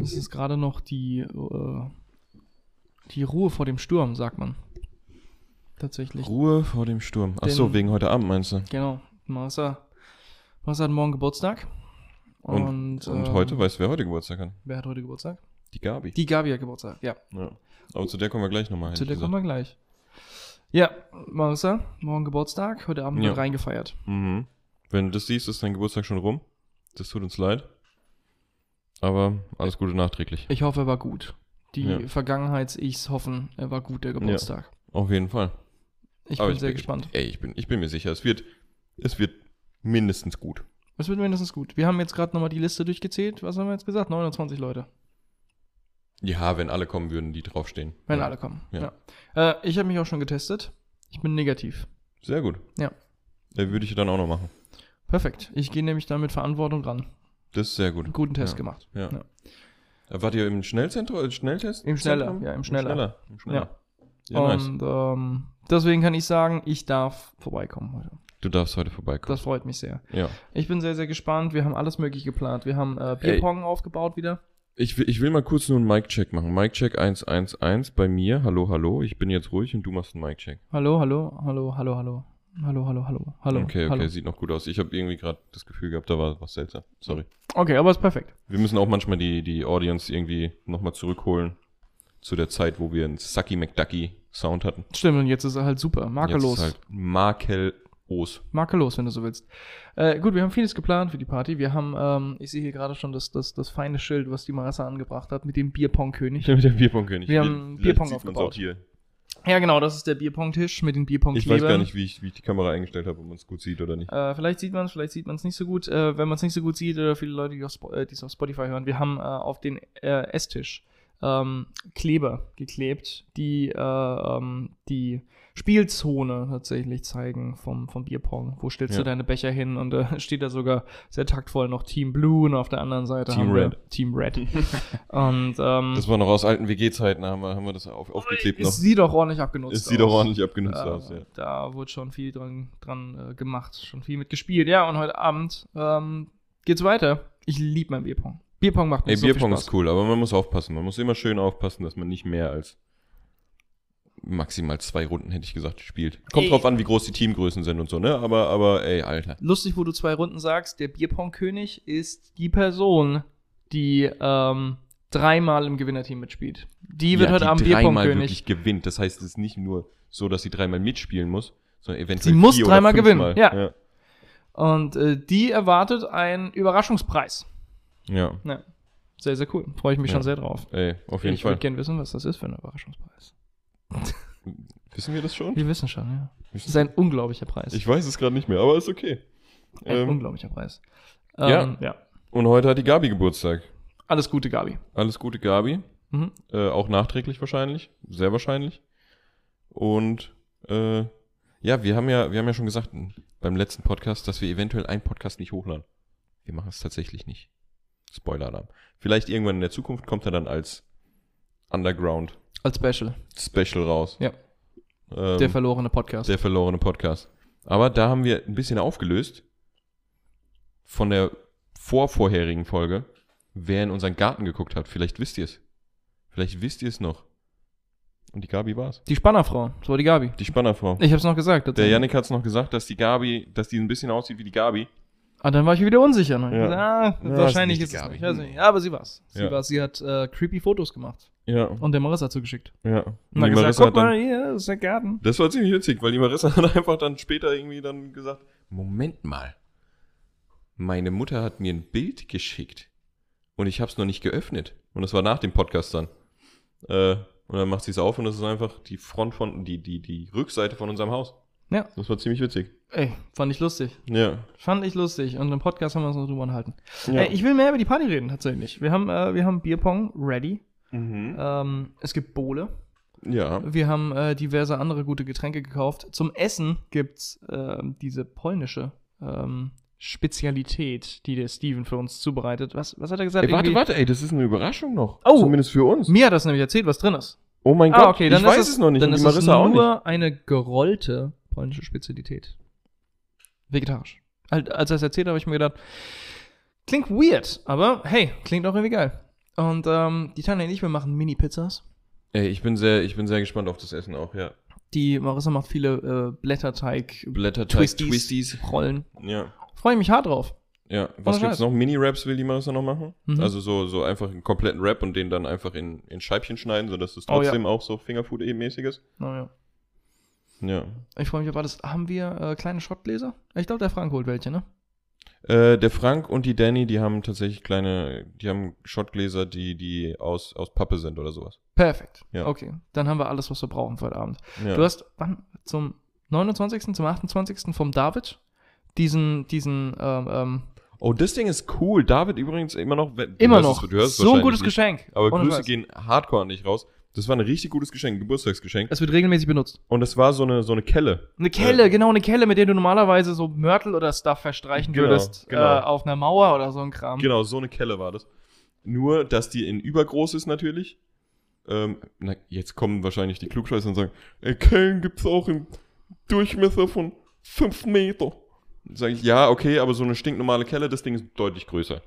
Es ist gerade noch die, äh, die Ruhe vor dem Sturm, sagt man. Tatsächlich. Ruhe vor dem Sturm. Ach so, wegen heute Abend meinst du? Genau. Marissa, Marissa hat morgen Geburtstag. Und, Und, und ähm, heute, weißt du, wer heute Geburtstag hat? Wer hat heute Geburtstag? Die Gabi. Die Gabi hat Geburtstag, ja. Ja. Aber zu der kommen wir gleich nochmal. Zu hätte der ich kommen wir gleich. Ja, Marissa, morgen Geburtstag, heute Abend Ja. wird reingefeiert. Mhm. Wenn du das siehst, ist dein Geburtstag schon rum. Das tut uns leid. Aber alles Gute nachträglich. Ich hoffe, er war gut. Die Ja. Vergangenheits-Ichs hoffen, er war gut, der Geburtstag. Auf jeden Fall. Ich Aber bin ich sehr bin, gespannt. Ey, ich bin, ich bin mir sicher, es wird, es wird mindestens gut. Es wird mindestens gut. Wir haben jetzt gerade nochmal die Liste durchgezählt. Was haben wir jetzt gesagt? 29 Leute, Ja, wenn alle kommen würden, die draufstehen. wenn ja. alle kommen. Ja. Ja. Äh, ich habe mich auch schon getestet. Ich bin negativ. Sehr gut. Ja. Der würde ich dann auch noch machen. Perfekt. Ich gehe nämlich dann mit Verantwortung ran. Das ist sehr gut. Einen guten Test Ja. gemacht. Ja. Ja. Wart ihr im Schnellzentrum, äh, Schnelltest? Im Schneller, Zentrum? ja, im Schneller. Schneller. Im Schneller. Ja, nice. Und ähm, deswegen kann ich sagen, ich darf vorbeikommen heute. Du darfst heute vorbeikommen. Das freut mich sehr. ja. Ich bin sehr, sehr gespannt. Wir haben alles mögliche geplant. Wir haben äh, Bierpong aufgebaut wieder. Ich will, ich will mal kurz nur einen Mic-Check machen. Mic-Check 111 bei mir. Hallo, hallo. Ich bin jetzt ruhig und du machst einen Mic-Check. Hallo, hallo, hallo, hallo, hallo. Hallo, hallo, hallo, hallo. Okay, okay, hallo. sieht noch gut aus. Ich habe irgendwie gerade das Gefühl gehabt, da war was seltsam. Sorry. Okay, aber ist perfekt. Wir müssen auch manchmal die, die Audience irgendwie nochmal zurückholen zu der Zeit, wo wir einen Sucky McDucky Sound hatten. Stimmt, und jetzt ist er halt super. Makellos. Jetzt ist halt makellos. Makellos, wenn du so willst. Äh, gut, wir haben vieles geplant für die Party. Wir haben, ähm, ich sehe hier gerade schon das, das, das feine Schild, was die Marissa angebracht hat, mit dem Bierpong-König. mit dem Bierpong-König. Wir haben Bierpong aufgebaut. auch hier. Ja, genau, das ist der Bierpong-Tisch mit den bierpong Ich weiß gar nicht, wie ich, wie ich die Kamera eingestellt habe, ob man es gut sieht oder nicht. Äh, vielleicht sieht man es, vielleicht sieht man es nicht so gut. Äh, wenn man es nicht so gut sieht, oder viele Leute, die äh, die es auf Spotify hören, wir haben äh, auf den äh, Esstisch ähm, Kleber geklebt, die äh, ähm, die Spielzone tatsächlich zeigen vom, vom Bierpong. Wo stellst Ja. du deine Becher hin? Und da steht da sogar sehr taktvoll noch Team Blue und auf der anderen Seite Team haben wir Red. Team Red. und ähm, Das war noch aus alten WG-Zeiten, haben wir, haben wir das auf, aufgeklebt noch. es sieht auch ordentlich abgenutzt Es sieht auch aus. ordentlich abgenutzt Äh, aus, ja. Da wurde schon viel dran, dran äh, gemacht, schon viel mit gespielt. Ja, und heute Abend ähm, geht's weiter. Ich liebe mein Bierpong. Bierpong macht mir Ey, so Bierpong viel ist Spaß. cool, aber man muss aufpassen. Man muss immer schön aufpassen, dass man nicht mehr als maximal zwei Runden, hätte ich gesagt, spielt. Kommt Ey. drauf an, wie groß die Teamgrößen sind und so, ne? Aber, aber, ey, Alter. Lustig, wo du zwei Runden sagst, der Bierpong-König ist die Person, die ähm, dreimal im Gewinnerteam mitspielt. Die wird Ja, heute Abend dreimal Bierpong-König. wirklich gewinnt. Das heißt, es ist nicht nur so, dass sie dreimal mitspielen muss, sondern eventuell Sie muss dreimal gewinnen, ja. Und äh, die erwartet einen Überraschungspreis. Ja, Ja. Sehr, sehr cool. Freue ich mich Ja. schon sehr drauf. ey, auf jeden ich würde Fall. gerne wissen, was das ist für ein Überraschungspreis. Wissen wir das schon? Wir wissen schon, ja. Das Wissen- ist ein unglaublicher Preis. Ich weiß es gerade nicht mehr, aber ist okay. Ein Ähm, unglaublicher Preis. ja. Ähm, ja. und heute hat die Gabi Geburtstag. Alles Gute, Gabi. Alles Gute, Gabi. Mhm. Äh, auch nachträglich wahrscheinlich. Sehr wahrscheinlich. Und äh, ja, wir haben ja, wir haben ja schon gesagt beim letzten Podcast, dass wir eventuell einen Podcast nicht hochladen. Wir machen es tatsächlich nicht. Spoiler-Alarm. Vielleicht irgendwann in der Zukunft kommt er dann als Underground Als Special. Special raus. Ja. Ähm, Der verlorene Podcast. der verlorene Podcast. Aber da haben wir ein bisschen aufgelöst von der vorvorherigen Folge, wer in unseren Garten geguckt hat. Vielleicht wisst ihr es. Vielleicht wisst ihr es noch. Und die Gabi war's. die Spannerfrau. Das war die Gabi. Die Spannerfrau. Ich hab's noch gesagt. Der. Yannick hat's noch gesagt, dass die Gabi, dass die ein bisschen aussieht wie die Gabi. Ah, dann war ich wieder unsicher. Ne? Ja. Gesagt, ah, Ja, wahrscheinlich ist ist nicht es nicht. Gabi. Weiß nicht. Ja, aber sie war's. Sie Ja. war's. Sie hat äh, creepy Fotos gemacht. Ja. Und der Marissa zugeschickt. Ja. Und die hat gesagt, guck hat mal, dann, hier, das ist der Garten. das war ziemlich witzig, weil die Marissa hat einfach dann später irgendwie dann gesagt, Moment mal. Meine Mutter hat mir ein Bild geschickt und ich habe es noch nicht geöffnet. Und das war nach dem Podcast dann. Äh, und dann macht sie es auf und das ist einfach die Front von, die, die, die Rückseite von unserem Haus. Ja. Das war ziemlich witzig. Ey, fand ich lustig. Ja. Fand ich lustig. Und im Podcast haben wir uns noch drüber unterhalten. ja. Ey, ich will mehr über die Party reden, tatsächlich. Wir haben, äh, wir haben Bierpong ready. Mhm. Ähm, es gibt Bowle. ja. Wir haben äh, diverse andere gute Getränke gekauft. Zum Essen gibt's ähm, diese polnische ähm, Spezialität, die der Steven für uns zubereitet. Was, was hat er gesagt? Ey, warte, Irgendwie- warte, ey, das ist eine Überraschung noch. Oh. Zumindest für uns. Mir hat das nämlich erzählt, was drin ist. Oh mein ah, Gott, okay, dann ich ist weiß es noch nicht Dann und ist die Marissa es auch nicht. nur eine gerollte polnische Spezialität. Vegetarisch. Halt, Als er es erzählt hat, habe ich mir gedacht, klingt weird, aber hey, klingt auch irgendwie geil. Und ähm, die Tanja und ich, wir machen Mini-Pizzas. Ey, ich bin sehr, ich bin sehr gespannt auf das Essen auch, ja. Die Marissa macht viele äh, Blätterteig, Blätterteig, Twisties, Twisties. Rollen. Ja. Freue ich mich hart drauf. Ja, was Ohne gibt's noch? Mini-Raps will die Marissa noch machen. Mhm. Also so, so einfach einen kompletten Rap und den dann einfach in, in Scheibchen schneiden, sodass es Oh, ja. trotzdem auch so Fingerfood-mäßig ist. Naja. Ja. Ich freue mich auf alles. Haben wir äh, kleine Schottgläser? Ich glaube, der Frank holt welche, ne? Äh, der Frank und die Danny, die haben tatsächlich kleine, die haben Shotgläser, die, die aus, aus Pappe sind oder sowas. Perfekt. Ja. Okay, dann haben wir alles, was wir brauchen für heute Abend. Ja. Du hast wann? Zum 29., zum 28. vom David diesen, diesen, ähm, ähm, oh, das Ding ist cool. David übrigens immer noch. immer noch. es- so ein gutes nicht, Geschenk. Aber Ohne Grüße Scheiß. gehen hardcore nicht raus. Das war ein richtig gutes Geschenk, Geburtstagsgeschenk. Es wird regelmäßig benutzt. Und es war so eine, so eine Kelle. Eine Kelle, genau, eine Kelle, mit der du normalerweise so Mörtel oder Stuff verstreichen Genau, würdest. genau. Äh, auf einer Mauer oder so ein Kram. Genau, so eine Kelle war das. Nur, dass die in übergroß ist natürlich. Ähm, na, jetzt kommen wahrscheinlich die Klugscheißer und sagen, ey, Kellen gibt's auch im Durchmesser von 5 Meter. Sag ich, ja, okay, aber so eine stinknormale Kelle, das Ding ist deutlich größer.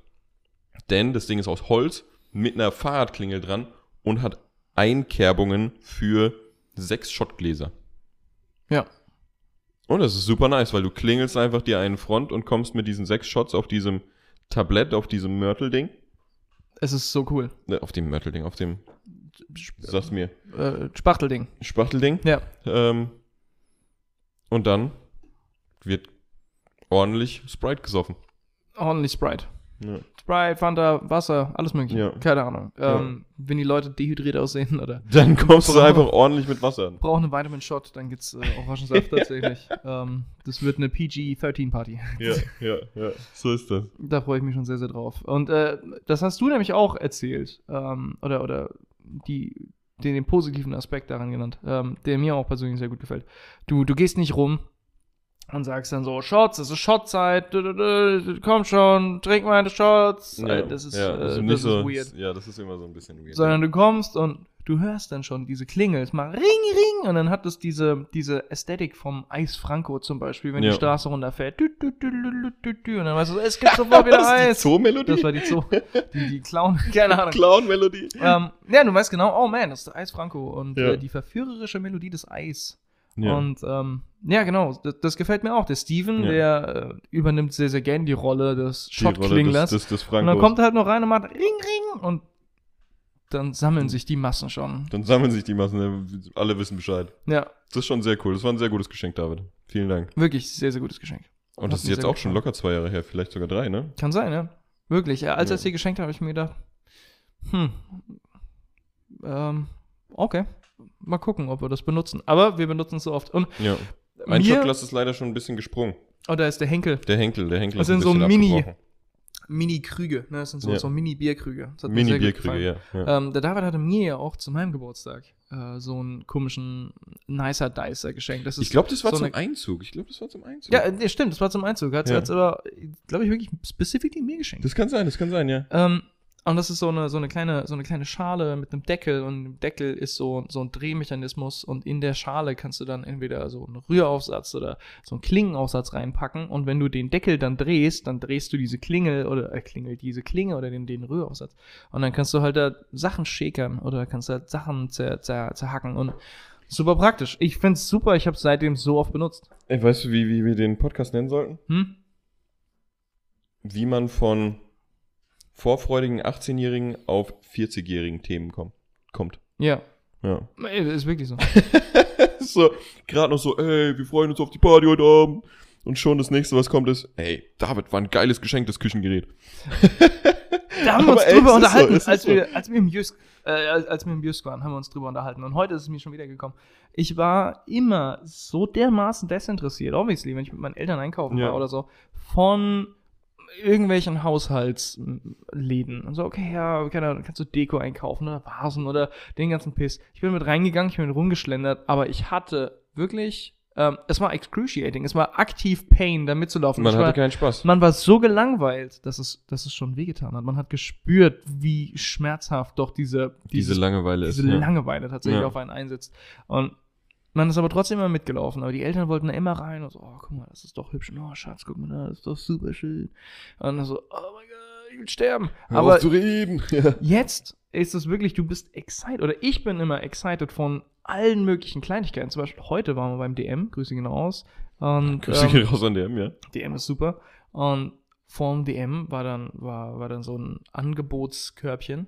Denn das Ding ist aus Holz mit einer Fahrradklingel dran und hat Einkerbungen für sechs Schottgläser. Ja. Und das ist super nice, weil du klingelst einfach dir einen Front und kommst mit diesen sechs Shots auf diesem Tablett, auf diesem Mörtelding. Es ist so cool. Ne, auf dem Mörtelding, auf dem, sag's mir, Äh, Spachtelding. Spachtelding. Ja. Ähm, und dann wird ordentlich Sprite gesoffen. Ordentlich Sprite. Ja. Sprite, Fanta, Wasser, alles mögliche. Ja. Keine Ahnung. Ähm, Wenn die Leute dehydriert aussehen oder Dann kommst du einfach ordentlich mit Wasser an. brauchen einen Vitamin-Shot, dann gibt's äh, Orangensaft tatsächlich. Ähm, das wird eine PG-13-Party. Ja, ja, ja. So ist das. Da freue ich mich schon sehr, sehr drauf. Und äh, das hast du nämlich auch erzählt. Ähm, oder oder die, den, den positiven Aspekt daran genannt, ähm, der mir auch persönlich sehr gut gefällt. Du, du gehst nicht rum und sagst dann so, Shots, es ist Shotzeit, komm schon, trink meine Shots. Äh, das ist, ja, äh, das nicht ist so, weird. Ja, das ist immer so ein bisschen weird. Sondern du kommst und du hörst dann schon diese Klingel. Es macht Ring, Ring. Und dann hat es diese, diese Ästhetik vom Eis Franco zum Beispiel, wenn Ja. die Straße runterfährt. Dü, dü, dü. Und dann weißt du, es gibt sofort wieder das die Eis. Zoo-Melodie? Das war die Zoo. Die, die Clown. Keine Ahnung. Clown-Melodie. ähm, ja, du weißt genau, oh man, das ist Eis Franco. Und Ja. äh, die verführerische Melodie des Eis. Ja. Und ähm, ja, genau, das, das gefällt mir auch. Der Steven, Ja. der äh, übernimmt sehr, sehr gern die Rolle des Schottklinglers. des, des, des Und dann kommt er halt noch rein und macht Ring, Ring. Und dann sammeln sich die Massen schon. Dann sammeln sich die Massen, alle wissen Bescheid. Ja, Das ist schon sehr cool. Das war ein sehr gutes Geschenk, David. Vielen Dank. wirklich sehr, sehr gutes Geschenk. Und das Hat ist jetzt auch schon locker zwei Jahre her, vielleicht sogar drei, ne? Kann sein, ja. Wirklich. Ja, als Ja. er es dir geschenkt hat, habe ich mir gedacht, hm, ähm, okay. Mal gucken, ob wir das benutzen. Aber wir benutzen es so oft. Und Ja. Mein Mir- ist leider schon ein bisschen gesprungen. oh, da ist der Henkel. Der Henkel, der Henkel Das ist ein sind so Mini-. Mini-Krüge. Ne? Das sind so, Ja. so Mini-Bierkrüge. Mini-Bierkrüge, ja. ja. Ähm, der David hatte mir ja auch zu meinem Geburtstag äh, so einen komischen Nicer Dicer geschenkt. Das ist ich glaube, das war so zum eine- Einzug. Ich glaube, das war zum Einzug. Ja, äh, stimmt, das war zum Einzug. Hat Ja. es aber, glaube ich, wirklich specifically mir geschenkt. Das kann sein, das kann sein, ja. Ähm, und das ist so eine, so eine kleine, so eine kleine Schale mit einem Deckel und im Deckel ist so, so ein Drehmechanismus und in der Schale kannst du dann entweder so einen Rühraufsatz oder so einen Klingenaufsatz reinpacken und wenn du den Deckel dann drehst, dann drehst du diese Klingel oder äh, Klingel, diese Klinge oder den, den Rühraufsatz und dann kannst du halt da Sachen schäkern oder kannst halt Sachen zer, zer, zerhacken und super praktisch. Ich find's super, ich habe seitdem so oft benutzt. Ey, weißt du, wie, wie wir den Podcast nennen sollten? Hm? Wie man von vorfreudigen 18-Jährigen auf 40-jährigen Themen kommt. kommt. Ja, Ja. Ey, ist wirklich so. so, gerade noch so, ey, wir freuen uns auf die Party heute Abend. Und schon das nächste, was kommt, ist, ey, David, war ein geiles Geschenk, das Küchengerät. Da haben wir uns ey, drüber ist unterhalten, so, als, so. wir, als, wir im Jüsk, äh, als, als wir im Jüsk waren, haben wir uns drüber unterhalten. Und heute ist es mir schon wieder gekommen. Ich war immer so dermaßen desinteressiert, obviously, wenn ich mit meinen Eltern einkaufen Ja. war oder so, von irgendwelchen Haushaltsläden. Und so, okay, ja, keine kannst du Deko einkaufen oder Vasen oder den ganzen Piss. Ich bin mit reingegangen, ich bin rumgeschlendert, aber ich hatte wirklich, ähm, es war excruciating, es war aktiv Pain, da mitzulaufen. Man ich hatte war, keinen Spaß. man war so gelangweilt, dass es, dass es schon wehgetan hat. Man hat gespürt, wie schmerzhaft doch diese, Diese dieses- Langeweile ist. diese ja. Langeweile tatsächlich Ja. auf einen einsetzt. Und man ist aber trotzdem immer mitgelaufen. Aber die Eltern wollten da immer rein und so, oh, guck mal, das ist doch hübsch. Oh, Schatz, guck mal, da, das ist doch super schön. Und dann so, oh mein Gott, ich will sterben. Hör Aber zu reden. Jetzt ist es wirklich, du bist excited, oder ich bin immer excited von allen möglichen Kleinigkeiten. Zum Beispiel heute waren wir beim DM, Grüße genau aus. Und, Grüße ähm, gehen raus an dem, ja. DM ist super. Und vorm DM war dann, war, war dann so ein Angebotskörbchen.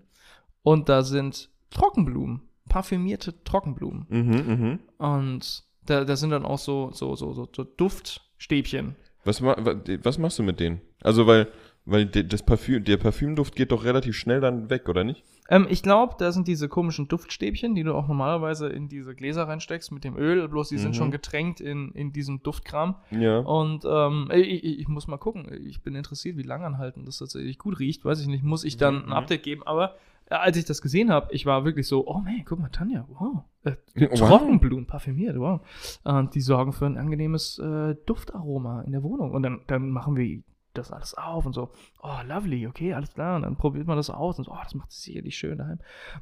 Und da sind Trockenblumen, parfümierte Trockenblumen. Mhm, mhm. Und da, da sind dann auch so, so, so, so, so Duftstäbchen. Was, ma was machst du mit denen? Also, weil, weil das Parfüm, der Parfümduft geht doch relativ schnell dann weg, oder nicht? Ähm, ich glaube, da sind diese komischen Duftstäbchen, die du auch normalerweise in diese Gläser reinsteckst mit dem Öl, bloß die sind Mhm. schon getränkt in, in diesem Duftkram. Ja. Und ähm, ich, ich, muss mal gucken. Ich bin interessiert, wie langanhaltend das tatsächlich gut riecht. Weiß ich nicht. Muss ich dann ein Mhm. Update geben. Aber als ich das gesehen habe, ich war wirklich so, oh man, guck mal, Tanja, wow. Äh. Trockenblumen, parfümiert, wow. Und die sorgen für ein angenehmes äh, Duftaroma in der Wohnung. Und dann, dann machen wir das alles auf und so, oh, lovely, okay, alles klar. Und dann probiert man das aus und so, oh, das macht sicherlich schön daheim.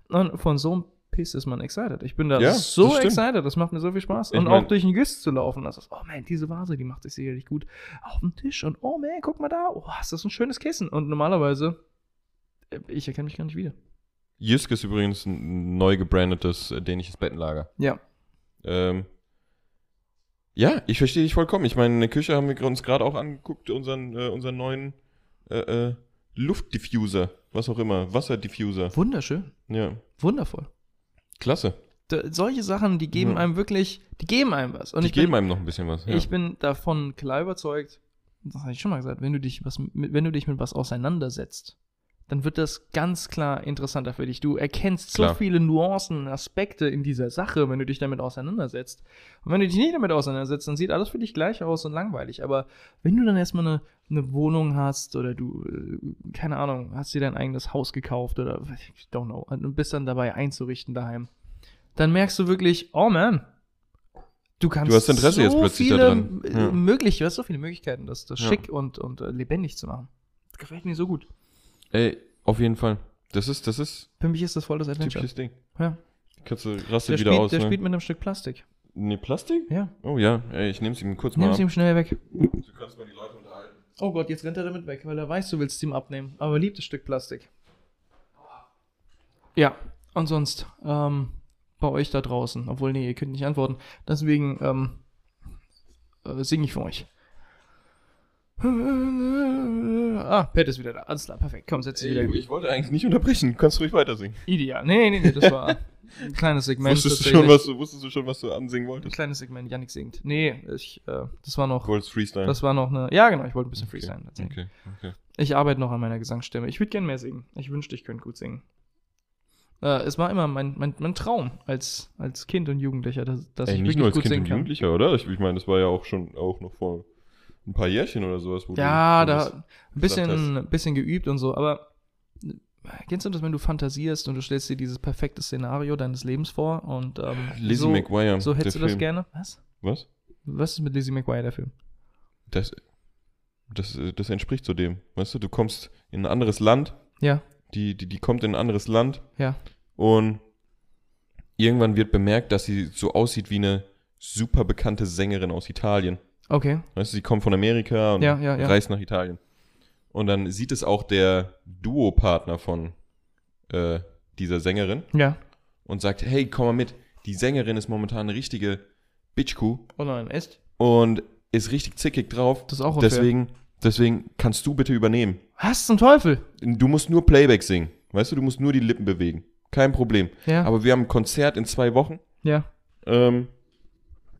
Und von so einem Piss ist man excited. Ich bin da Ja, so das excited, das macht mir so viel Spaß. Ich und mein- auch durch den Güst zu laufen, das ist, oh man, diese Vase, die macht sich sicherlich gut auf dem Tisch. Und oh man, guck mal da, oh, ist das ein schönes Kissen. Und normalerweise, äh, ich erkenne mich gar nicht wieder. Jysk ist übrigens ein neu gebrandetes äh, dänisches Bettenlager. Ja. Ähm, ja, ich verstehe dich vollkommen. Ich meine, in der Küche haben wir uns gerade auch angeguckt, unseren, äh, unseren neuen äh, äh, Luftdiffuser, was auch immer, Wasserdiffuser. Wunderschön, Ja, wundervoll. klasse. Da, solche Sachen, die geben Ja. einem wirklich, die geben einem was. Und Die ich geben bin, einem noch ein bisschen was. Ja. ich bin davon klar überzeugt, das habe ich schon mal gesagt, wenn du dich was wenn du dich mit was auseinandersetzt, dann wird das ganz klar interessanter für dich. Du erkennst Klar. so viele Nuancen, Aspekte in dieser Sache, wenn du dich damit auseinandersetzt. Und wenn du dich nicht damit auseinandersetzt, dann sieht alles für dich gleich aus und langweilig. Aber wenn du dann erstmal eine, eine Wohnung hast oder du, äh, keine Ahnung, hast dir dein eigenes Haus gekauft oder ich don't know, und bist dann dabei einzurichten daheim, dann merkst du wirklich, oh man, du kannst Du hast Interesse so jetzt plötzlich viele, daran. äh, Ja. möglich, du hast so viele Möglichkeiten, das, das Ja. schick und, und äh, lebendig zu machen. Das gefällt mir so gut. Ey, auf jeden Fall. Das ist, das ist Für mich ist das voll das ein Adventure. typisches Ding. Ja. Kannst du Der, rastet wieder spielt, aus, der ne? spielt mit einem Stück Plastik. Nee, Plastik? Ja. Oh ja, ey, ich nehm's ihm kurz mal es ab. ihm schnell weg. Du kannst mal die Leute unterhalten. Oh Gott, jetzt rennt er damit weg, weil er weiß, du willst es ihm abnehmen. Aber er liebt das Stück Plastik. Ja, und sonst, ähm, bei euch da draußen, obwohl, nee, ihr könnt nicht antworten. Deswegen, ähm, äh, singe ich für euch. Ah, Pat ist wieder da. Alles klar, perfekt. Komm, setz dich wieder hin. ich wollte eigentlich nicht unterbrechen. Du kannst ruhig weiter singen. Ideal. Nee, nee, nee, das war ein kleines Segment. Wusstest du, schon, was du, wusstest du schon, was du ansingen Ein wolltest? kleines Segment, Yannick singt. Nee, ich, äh, das war noch, Du wolltest Freestyle. das war noch eine, ja genau, ich wollte ein bisschen okay. Freestyle erzählen. Okay, okay. Ich arbeite noch an meiner Gesangsstimme. Ich würde gern mehr singen. Ich wünschte, ich könnte gut singen. Äh, es war immer mein, mein, mein Traum als, als Kind und Jugendlicher, dass, dass Ey, ich nicht nur als Kind und kann. Jugendlicher, oder? Ich, ich meine, das war ja auch schon auch noch vor ein paar Jährchen oder sowas. Wo Ja, du, wo da ein bisschen, ein bisschen geübt und so, aber äh, kennst du das, wenn du fantasierst und du stellst dir dieses perfekte Szenario deines Lebens vor und ähm, Lizzie so, McGuire. so hättest du das Film. gerne? Was? Was? Was ist mit Lizzie McGuire, der Film? Das, das, das entspricht so dem. Weißt du, du kommst in ein anderes Land, Ja, die, die, die kommt in ein anderes Land ja. und irgendwann wird bemerkt, dass sie so aussieht wie eine super bekannte Sängerin aus Italien. Okay. Weißt du, sie kommt von Amerika und Ja, ja, ja. reist nach Italien. Und dann sieht es auch der Duopartner von äh, dieser Sängerin Ja. und sagt, hey, komm mal mit, die Sängerin ist momentan eine richtige Bitchkuh Oh nein, echt? und ist richtig zickig drauf. Das ist auch unfair. Deswegen, deswegen kannst du bitte übernehmen. Was zum Teufel? Du musst nur Playback singen. Weißt du, du musst nur die Lippen bewegen. Kein Problem. Ja. Aber wir haben ein Konzert in zwei Wochen. ja. Ähm,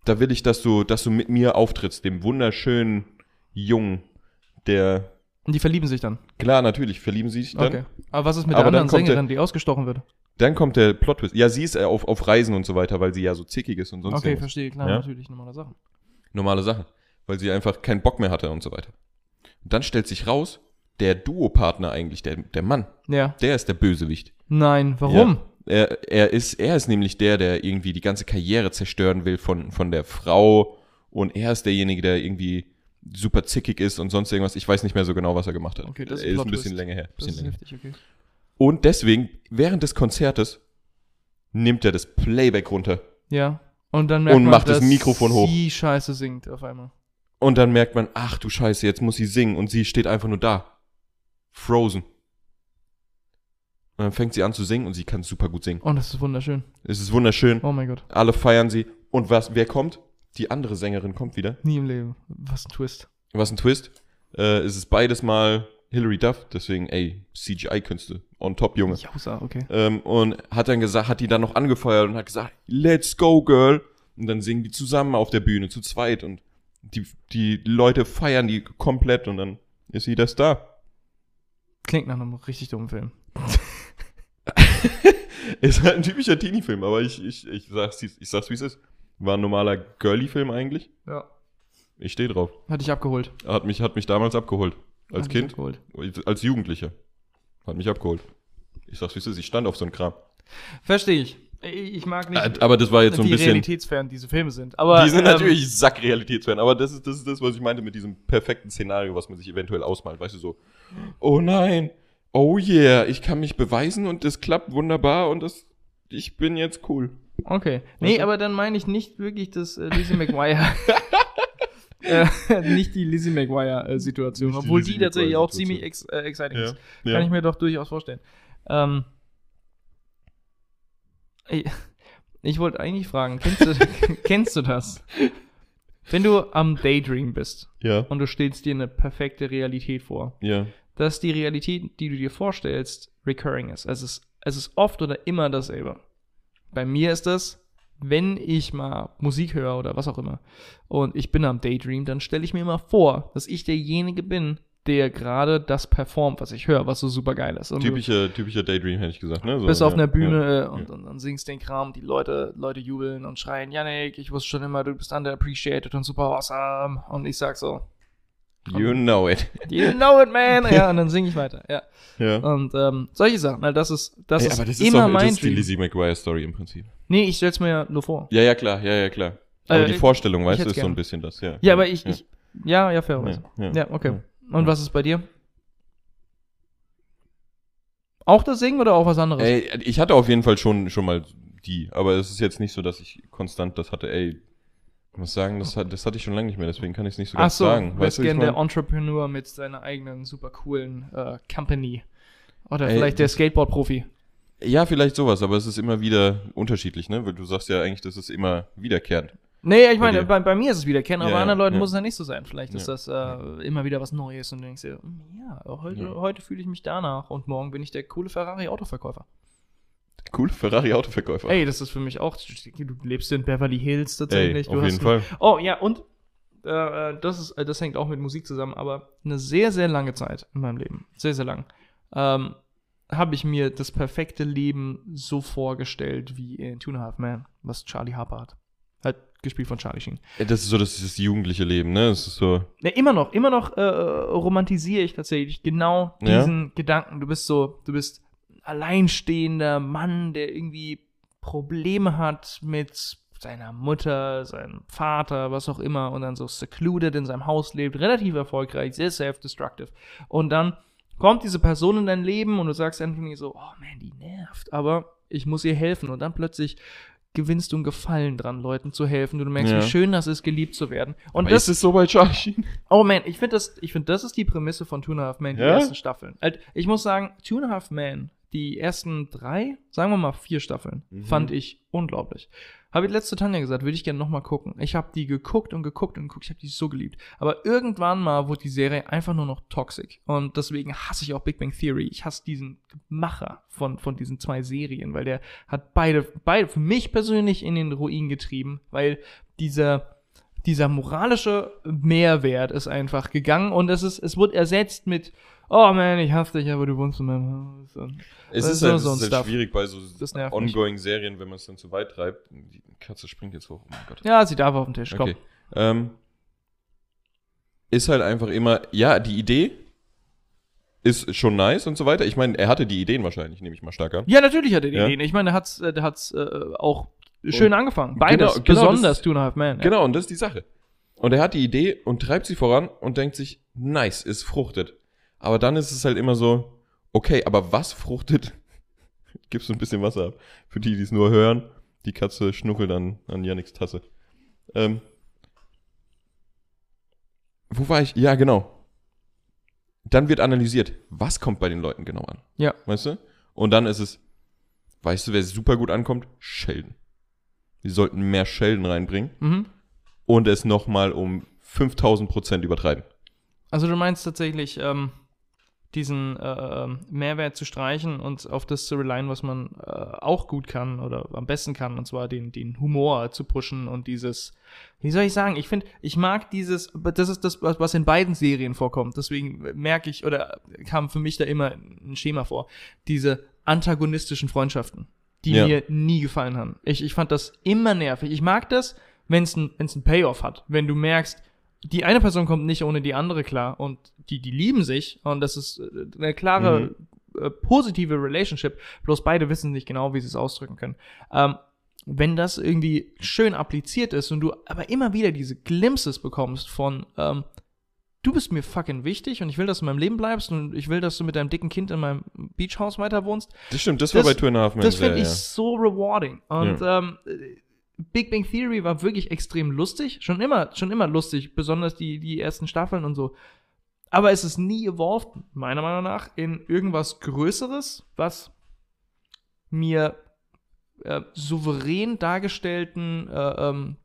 da will ich, dass du, dass du mit mir auftrittst, dem wunderschönen Jungen, der, Und die verlieben sich dann. klar, natürlich verlieben sie sich dann. Okay. Aber was ist mit Aber der anderen kommt der- Sängerin, die ausgestochen wird? Dann kommt der Plot-Twist. Ja, sie ist äh, auf, auf Reisen und so weiter, weil sie ja so zickig ist und sonst Okay, verstehe, klar, Ja? natürlich, normale Sachen. Normale Sachen. Weil sie einfach keinen Bock mehr hatte und so weiter. Und dann stellt sich raus, der Duopartner eigentlich, der, der Mann, Ja. der ist der Bösewicht. Nein, warum? Er, er, ist, er ist nämlich der, der irgendwie die ganze Karriere zerstören will von, von der Frau. Und er ist derjenige, der irgendwie super zickig ist und sonst irgendwas. Ich weiß nicht mehr so genau, was er gemacht hat. Okay, das ist ein ist ein bisschen länger her. Das Bisschen ist länger. heftig, okay. Und deswegen, während des Konzertes, nimmt er das Playback runter. Ja. Und dann merkt Und man, macht das dass Mikrofon hoch. sie scheiße singt auf einmal. Und dann merkt man, ach du Scheiße, jetzt muss sie singen. Und sie steht einfach nur da. Frozen. Und dann fängt sie an zu singen und sie kann super gut singen. Oh, das ist wunderschön. Es ist wunderschön. Oh mein Gott. Alle feiern sie. Und was, wer kommt? Die andere Sängerin kommt wieder. Nie im Leben. Was ein Twist. Was ein Twist. Äh, es ist beides mal Hilary Duff, deswegen, ey, CGI-Künste. On top, Junge. Jausa, okay. Ähm, und hat dann gesagt, hat die dann noch angefeuert und hat gesagt, let's go, girl. Und dann singen die zusammen auf der Bühne, zu zweit. Und die, die Leute feiern die komplett und dann ist sie der Star. Klingt nach einem richtig dummen Film. ist halt ein typischer Teenie-Film, aber ich, ich, ich sag's, ich sag's wie es ist. War ein normaler Girly-Film eigentlich. Ja. Ich stehe drauf. Hat dich abgeholt. Hat mich, hat mich damals abgeholt. Als Hat Kind, Abgeholt. als Jugendlicher. Hat mich abgeholt. Ich sag's wie es ist, ich stand auf so einen Kram. Verstehe ich. Ich mag nicht, Äh, Aber das war jetzt so ein wie bisschen. realitätsfern diese Filme sind. Aber, Die sind ähm, natürlich Sackrealitätsfan, aber das ist, das ist das, was ich meinte mit diesem perfekten Szenario, was man sich eventuell ausmalt. Weißt du, so, oh nein, oh yeah, ich kann mich beweisen und das klappt wunderbar und das, ich bin jetzt cool. Okay. Nee, du? aber dann meine ich nicht wirklich das äh, Lizzie McGuire. äh, nicht die Lizzie McGuire-Situation, die obwohl Lizzie die tatsächlich auch ziemlich ex äh, exciting Ja, ist. ja. Kann ich mir doch durchaus vorstellen. Ähm, ich ich wollte eigentlich fragen, kennst du, kennst du das? Wenn du am Daydream bist ja, und du stellst dir eine perfekte Realität vor, ja, dass die Realität, die du dir vorstellst, recurring ist. Es ist, es ist oft oder immer dasselbe. Bei mir ist das, wenn ich mal Musik höre oder was auch immer und ich bin am Daydream, dann stelle ich mir immer vor, dass ich derjenige bin, der gerade das performt, was ich höre, was so super geil ist. Und du typischer, typischer Daydream, hätte ich gesagt, ne? So, bist auf ja, einer Bühne ja, äh, und, und dann singst den Kram, die Leute, Leute jubeln und schreien, Yannick, ich wusste schon immer, du bist underappreciated und super awesome. Und ich sag so, You know it. you know it, man. Ja, und dann singe ich weiter. Ja. Ja. Und ähm, solche Sachen, weil das ist, das Ey, ist aber das ist, immer doch, mein das ist die. Lizzie McGuire-Story im Prinzip. Nee, ich stell's mir ja nur vor. Ja, ja, klar, ja, ja, klar. Aber Äh, die Vorstellung, weißt du, ist so gern. ein bisschen das, ja. Ja, aber ich, ich, ja, ja, fairerweise. Ja, Ja, ja. okay. Ja. Und was ist bei dir? Auch das Singen oder auch was anderes? Ey, ich hatte auf jeden Fall schon, schon mal die, aber es ist jetzt nicht so, dass ich konstant das hatte. Ey, ich muss sagen, das, hat, das hatte ich schon lange nicht mehr, deswegen kann ich es nicht so Ach ganz so, sagen. Weißt du, gern der? Entrepreneur mit seiner eigenen super coolen äh, Company. Oder Ey, vielleicht der Skateboard-Profi. Ja, vielleicht sowas, aber es ist immer wieder unterschiedlich, ne? Weil du sagst ja eigentlich, das ist immer wiederkehrend. Nee, ich meine, bei, bei mir ist es wieder kennen, aber Ja, bei anderen Leuten ja. muss es ja nicht so sein. Vielleicht ist Ja. das äh, immer wieder was Neues und du denkst dir, ja, heute, Ja. heute fühle ich mich danach und morgen bin ich der coole Ferrari-Autoverkäufer. Cool, Ferrari-Autoverkäufer. Ey, das ist für mich auch, du lebst in Beverly Hills Ey, tatsächlich. du auf jeden Fall. Oh ja, und äh, das, ist, das hängt auch mit Musik zusammen, aber eine sehr, sehr lange Zeit in meinem Leben, sehr, sehr lang, ähm, habe ich mir das perfekte Leben so vorgestellt wie in Two and a Half Men, was Charlie Harper hat. Halt gespielt von Charlie Sheen. Ja, Das ist so das, ist das jugendliche Leben, ne? Das ist so. Ja, immer noch, immer noch äh, romantisiere ich tatsächlich genau Ja? diesen Gedanken. Du bist so, du bist alleinstehender Mann, der irgendwie Probleme hat mit seiner Mutter, seinem Vater, was auch immer, und dann so secluded in seinem Haus lebt, relativ erfolgreich, sehr self-destructive. Und dann kommt diese Person in dein Leben und du sagst Anthony so, oh man, die nervt, aber ich muss ihr helfen. Und dann plötzlich gewinnst du einen Gefallen dran, Leuten zu helfen. Du merkst, Ja. wie schön das ist, geliebt zu werden. Und Aber das ist so bei Charlie? Oh man, ich finde das, ich finde, das ist die Prämisse von Two and a Half Men, die Ja? ersten Staffeln. Halt, ich muss sagen, Two and a Half Men, die ersten drei, sagen wir mal vier Staffeln, Mhm. fand ich unglaublich. Habe ich letzte Tanja gesagt, würde ich gerne nochmal gucken. Ich habe die geguckt und geguckt und geguckt, ich habe die so geliebt. Aber irgendwann mal wurde die Serie einfach nur noch toxic. Und deswegen hasse ich auch Big Bang Theory. Ich hasse diesen Macher von, von diesen zwei Serien, weil der hat beide, beide für mich persönlich in den Ruin getrieben, weil dieser dieser moralische Mehrwert ist einfach gegangen und es ist, es wurde ersetzt mit, oh man, ich hasse dich, aber du wohnst in meinem Haus. Und Es ist ist halt, so- es ist halt schwierig bei so nervt mich. ongoing Serien, wenn man es dann zu weit treibt. Die Katze springt jetzt hoch. Oh mein Gott. ja, sie darf auf den Tisch, komm. Okay. Ähm, ist halt einfach immer, ja, die Idee ist schon nice und so weiter. Ich meine, er hatte die Ideen wahrscheinlich, nehme ich mal stark an. Ja, natürlich hat er die Ja. Ideen. Ich meine, der hat's, äh, der hat's äh, auch schön angefangen. Beides, Genau, genau, besonders das- Two and a Half Men. Ja. Genau, und das ist die Sache. Und er hat die Idee und treibt sie voran und denkt sich, nice, es fruchtet. Aber dann ist es halt immer so, okay, aber was fruchtet? Gibst du ein bisschen Wasser ab. Für die, die es nur hören, die Katze schnuffelt an, an Yannicks Tasse. Ähm, wo war ich? Ja, genau. Dann wird analysiert, was kommt bei den Leuten genau an. Ja. Weißt du? Und dann ist es, weißt du, wer super gut ankommt? Sheldon. Die sollten mehr Sheldon reinbringen Mhm. und es nochmal um 5000 Prozent übertreiben. Also du meinst tatsächlich, ähm, diesen äh, ähm, Mehrwert zu streichen und auf das zu relyen, was man äh, auch gut kann oder am besten kann, und zwar den, den Humor zu pushen und dieses, wie soll ich sagen, ich finde, ich mag dieses, das ist das, was was in beiden Serien vorkommt, deswegen merke ich, oder kam für mich da immer ein Schema vor, diese antagonistischen Freundschaften, die Ja. mir nie gefallen haben. Ich, ich fand das immer nervig. Ich mag das, wenn es ein, wenn's ein Payoff hat, wenn du merkst, die eine Person kommt nicht ohne die andere klar und die, die lieben sich und das ist äh, eine klare äh, positive Relationship, bloß beide wissen nicht genau, wie sie es ausdrücken können. Ähm, wenn das irgendwie schön appliziert ist und du aber immer wieder diese Glimpses bekommst von, ähm, du bist mir fucking wichtig und ich will, dass du in meinem Leben bleibst und ich will, dass du mit deinem dicken Kind in meinem Beachhaus weiter wohnst, Das stimmt, das, war Das- bei Two and a Half Men das finde ich ja. so rewarding. Und ähm, Big Bang Theory war wirklich extrem lustig. Schon immer, schon immer lustig, besonders die, die ersten Staffeln und so. Aber es ist nie evolved, meiner Meinung nach, in irgendwas Größeres, was mir äh, souverän dargestellten äh, ähm,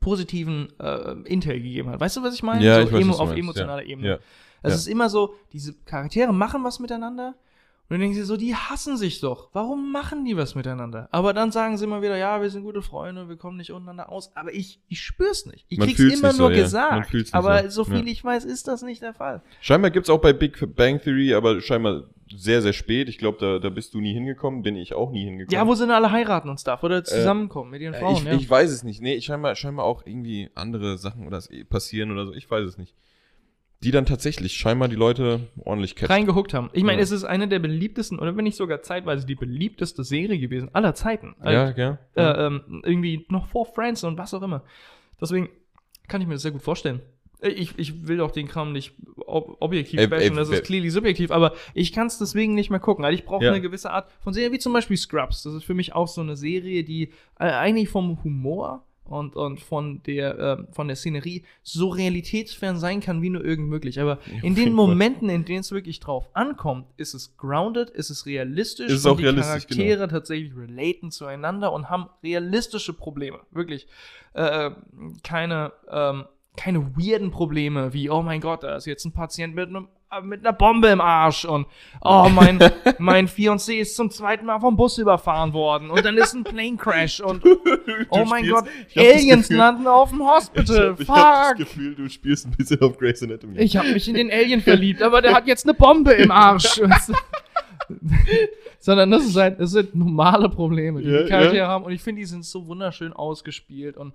positiven äh, Intel gegeben hat. Weißt du, was ich meine? Ja, so ich weiß, emo was auf emotionaler ja. Ebene. Ja. Es Ja. ist immer so, diese Charaktere machen was miteinander und dann denken sie so, die hassen sich doch. Warum machen die was miteinander? Aber dann sagen sie immer wieder, ja, wir sind gute Freunde, wir kommen nicht untereinander aus. Aber ich, ich spür's nicht. Ich Man krieg's immer so, nur ja. Man gesagt. nicht aber so. so viel Ja. ich weiß, ist das nicht der Fall. Scheinbar gibt's auch bei Big Bang Theory, aber scheinbar sehr, sehr spät. Ich glaube, da, da bist du nie hingekommen, bin ich auch nie hingekommen. Ja, wo sind alle heiraten und stuff oder zusammenkommen mit ihren Äh, Frauen, ich, ja. ich weiß es nicht. Nee, scheinbar, scheinbar auch irgendwie andere Sachen oder passieren oder so. Ich weiß es nicht. Die dann tatsächlich scheinbar die Leute ordentlich catchen. reingehuckt haben. Ich meine, Ja. es ist eine der beliebtesten, oder wenn nicht sogar zeitweise die beliebteste Serie gewesen aller Zeiten. Ja, ja. äh, ähm, irgendwie noch vor Friends und was auch immer. Deswegen kann ich mir das sehr gut vorstellen. Äh, Ich, ich will auch den Kram nicht ob objektiv Ey, bashen, ey, das ist clearly subjektiv, aber ich kann es deswegen nicht mehr gucken. Also ich brauche Ja. eine gewisse Art von Serie, wie zum Beispiel Scrubs. Das ist für mich auch so eine Serie, die äh, eigentlich vom Humor und, und von, der, äh, von der Szenerie so realitätsfern sein kann, wie nur irgend möglich. Aber in den. Momenten, in denen es wirklich drauf ankommt, ist es grounded, ist es realistisch, Ist und die genau. Charaktere tatsächlich relaten zueinander und haben realistische Probleme. Wirklich. Äh, keine, ähm, keine weirden Probleme wie, oh mein Gott, da ist jetzt ein Patient mit, einem, mit einer Bombe im Arsch und oh, mein, mein Fiancé ist zum zweiten Mal vom Bus überfahren worden und dann ist ein Plane Crash und oh mein spielst- Gott, Aliens Gefühl- landen auf dem Hospital. Ich hab, ich hab das Fuck. Gefühl, du spielst ein bisschen auf Grey's Anatomy. Ich habe mich in den Alien verliebt, aber der hat jetzt eine Bombe im Arsch. Sondern das ist halt, das sind normale Probleme, die Ja, die Charaktere ja. haben. Und ich finde, die sind so wunderschön ausgespielt. Und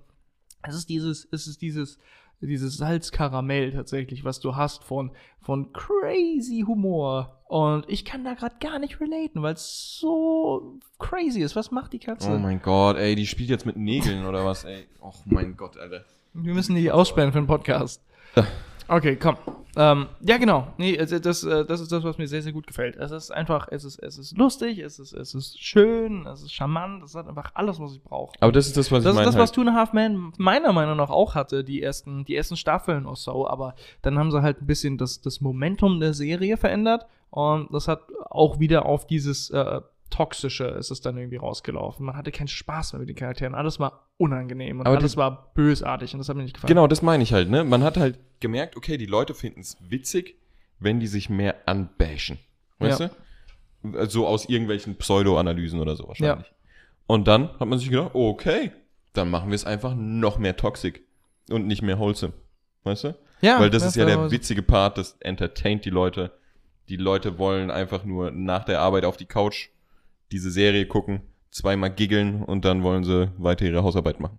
es ist dieses, es ist dieses, dieses Salzkaramell tatsächlich, was du hast von, von crazy Humor. Und ich kann da gerade gar nicht relaten, weil es so crazy ist. Was macht die Katze? Oh mein Gott, ey, die spielt jetzt mit Nägeln oder was, ey. Och mein Gott, Alter. Wir müssen die aussperren für den Podcast. Okay, komm. Ähm, ja, genau. Nee, also das, äh, das ist das, was mir sehr, sehr gut gefällt. Es ist einfach, es ist, es ist lustig, es ist, es ist schön, es ist charmant, es hat einfach alles, was ich brauche. Aber das ist das, was Das ich ist meine. das, was Halt. Two and a Half Men meiner Meinung nach auch hatte, die ersten, die ersten Staffeln oder so, aber dann haben sie halt ein bisschen das, das Momentum der Serie verändert und das hat auch wieder auf dieses äh, Toxische ist es dann irgendwie rausgelaufen. Man hatte keinen Spaß mehr mit den Charakteren. Alles war unangenehm und Aber alles war bösartig und das hat mir nicht gefallen. Genau, das meine ich halt, ne? Man hat halt gemerkt, okay, die Leute finden es witzig, wenn die sich mehr anbashen. Weißt Ja. du? So aus irgendwelchen Pseudo-Analysen oder so wahrscheinlich. Und dann hat man sich gedacht, okay, dann machen wir es einfach noch mehr toxic und nicht mehr wholesome. Weißt du? Ja, Weil das ist ja der witzige Part, das entertaint die Leute. Die Leute wollen einfach nur nach der Arbeit auf die Couch diese Serie gucken, zweimal giggeln und dann wollen sie weiter ihre Hausarbeit machen.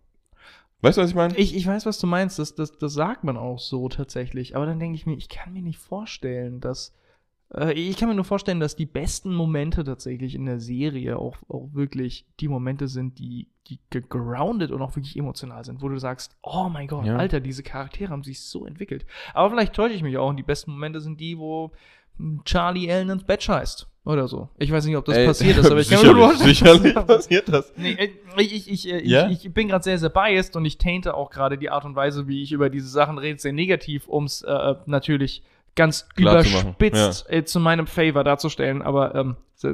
Weißt du, was ich meine? Ich, ich weiß, was du meinst. Das, das, das sagt man auch so tatsächlich. Aber dann denke ich mir, ich kann mir nicht vorstellen, dass. Äh, ich kann mir nur vorstellen, dass die besten Momente tatsächlich in der Serie auch, auch wirklich die Momente sind, die, die gegroundet und auch wirklich emotional sind, wo du sagst, oh mein Gott, Ja. Alter, diese Charaktere haben sich so entwickelt. Aber vielleicht täusche ich mich auch und die besten Momente sind die, wo Charlie Allen ins Bett scheißt. Oder so. Ich weiß nicht, ob das Ey, passiert ist, aber ich kann mir nur vorstellen. sicherlich passiert das. Nee, äh, ich, ich, ich, äh, Ja? ich, bin gerade sehr, sehr biased und ich tainte auch gerade die Art und Weise, wie ich über diese Sachen rede, sehr negativ, um es äh, natürlich ganz Klar zu machen, überspitzt äh, zu meinem Favor darzustellen, aber ähm, so,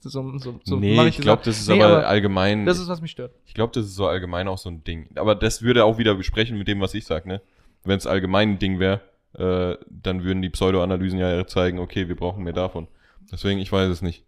so, so, nee, ich glaube, das ist Nee, aber, aber allgemein. Das ist, was mich stört. ich glaube, das ist so allgemein auch so ein Ding. Aber das würde auch wieder besprechen mit dem, was ich sage, ne? Wenn es allgemein ein Ding wäre, äh, dann würden die Pseudo-Analysen ja zeigen, okay, wir brauchen mehr davon. Deswegen, ich weiß es nicht.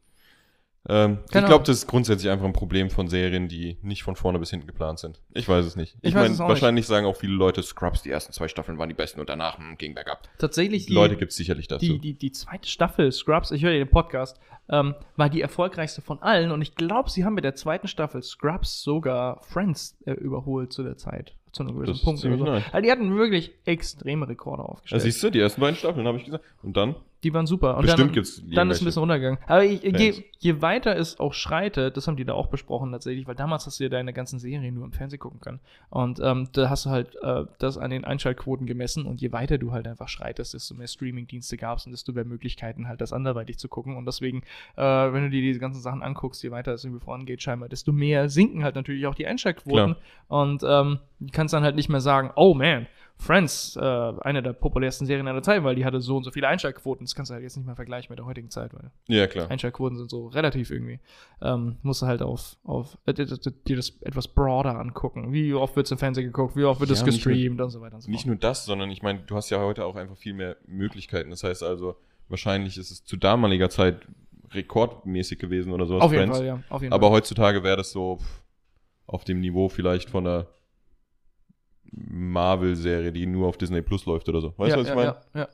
Ähm, ich Keine glaube, das ist grundsätzlich einfach ein Problem von Serien, die nicht von vorne bis hinten geplant sind. Ich weiß es nicht. Ich Ich, meine, wahrscheinlich sagen auch viele Leute, Scrubs, die ersten zwei Staffeln waren die besten und danach hm, ging bergab. Tatsächlich, die, Leute gibt es sicherlich dazu. die, die, die zweite Staffel Scrubs, ich höre den Podcast, ähm, war die erfolgreichste von allen und ich glaube, sie haben mit der zweiten Staffel Scrubs sogar Friends äh, überholt zu der Zeit. Zu einem gewissen ist Punkt. Oder so. nice. Also die hatten wirklich extreme Rekorde aufgestellt. siehst du, die ersten beiden Staffeln, habe ich gesagt. Und dann? Die waren super. Und Bestimmt dann, gibt's Dann ist ein bisschen runtergegangen. Aber ich, je, je weiter es auch schreitet, das haben die da auch besprochen tatsächlich, weil damals hast du ja deine ganzen Serien nur im Fernsehen gucken können. Und ähm, da hast du halt äh, das an den Einschaltquoten gemessen und je weiter du halt einfach schreitest, desto mehr Streamingdienste gab es und desto mehr Möglichkeiten halt das anderweitig zu gucken. Und deswegen, äh, wenn du dir diese ganzen Sachen anguckst, je weiter es irgendwie vorangeht, scheinbar, desto mehr sinken halt natürlich auch die Einschaltquoten. Und ähm, du kannst dann halt nicht mehr sagen, oh man, Friends, äh, eine der populärsten Serien aller Zeit, weil die hatte so und so viele Einschaltquoten. Das kannst du halt jetzt nicht mehr vergleichen mit der heutigen Zeit, weil Ja, klar. Einschaltquoten sind so relativ irgendwie. Ähm, musst du halt auf, auf äh, dir das- etwas broader angucken. Wie oft wird es im Fernsehen geguckt, wie oft wird es Ja, nicht nur- gestreamt und so weiter und so Nicht nur das, sondern ich meine, du hast ja heute auch einfach viel mehr Möglichkeiten. Das heißt also, wahrscheinlich ist es zu damaliger Zeit rekordmäßig gewesen oder sowas. Auf jeden Friends. Fall, ja. Auf jeden Aber Fall. heutzutage wäre das so auf dem Niveau vielleicht von einer Marvel-Serie, die nur auf Disney Plus läuft oder so. Weißt ja, du, was ich ja, meine? ja, ja.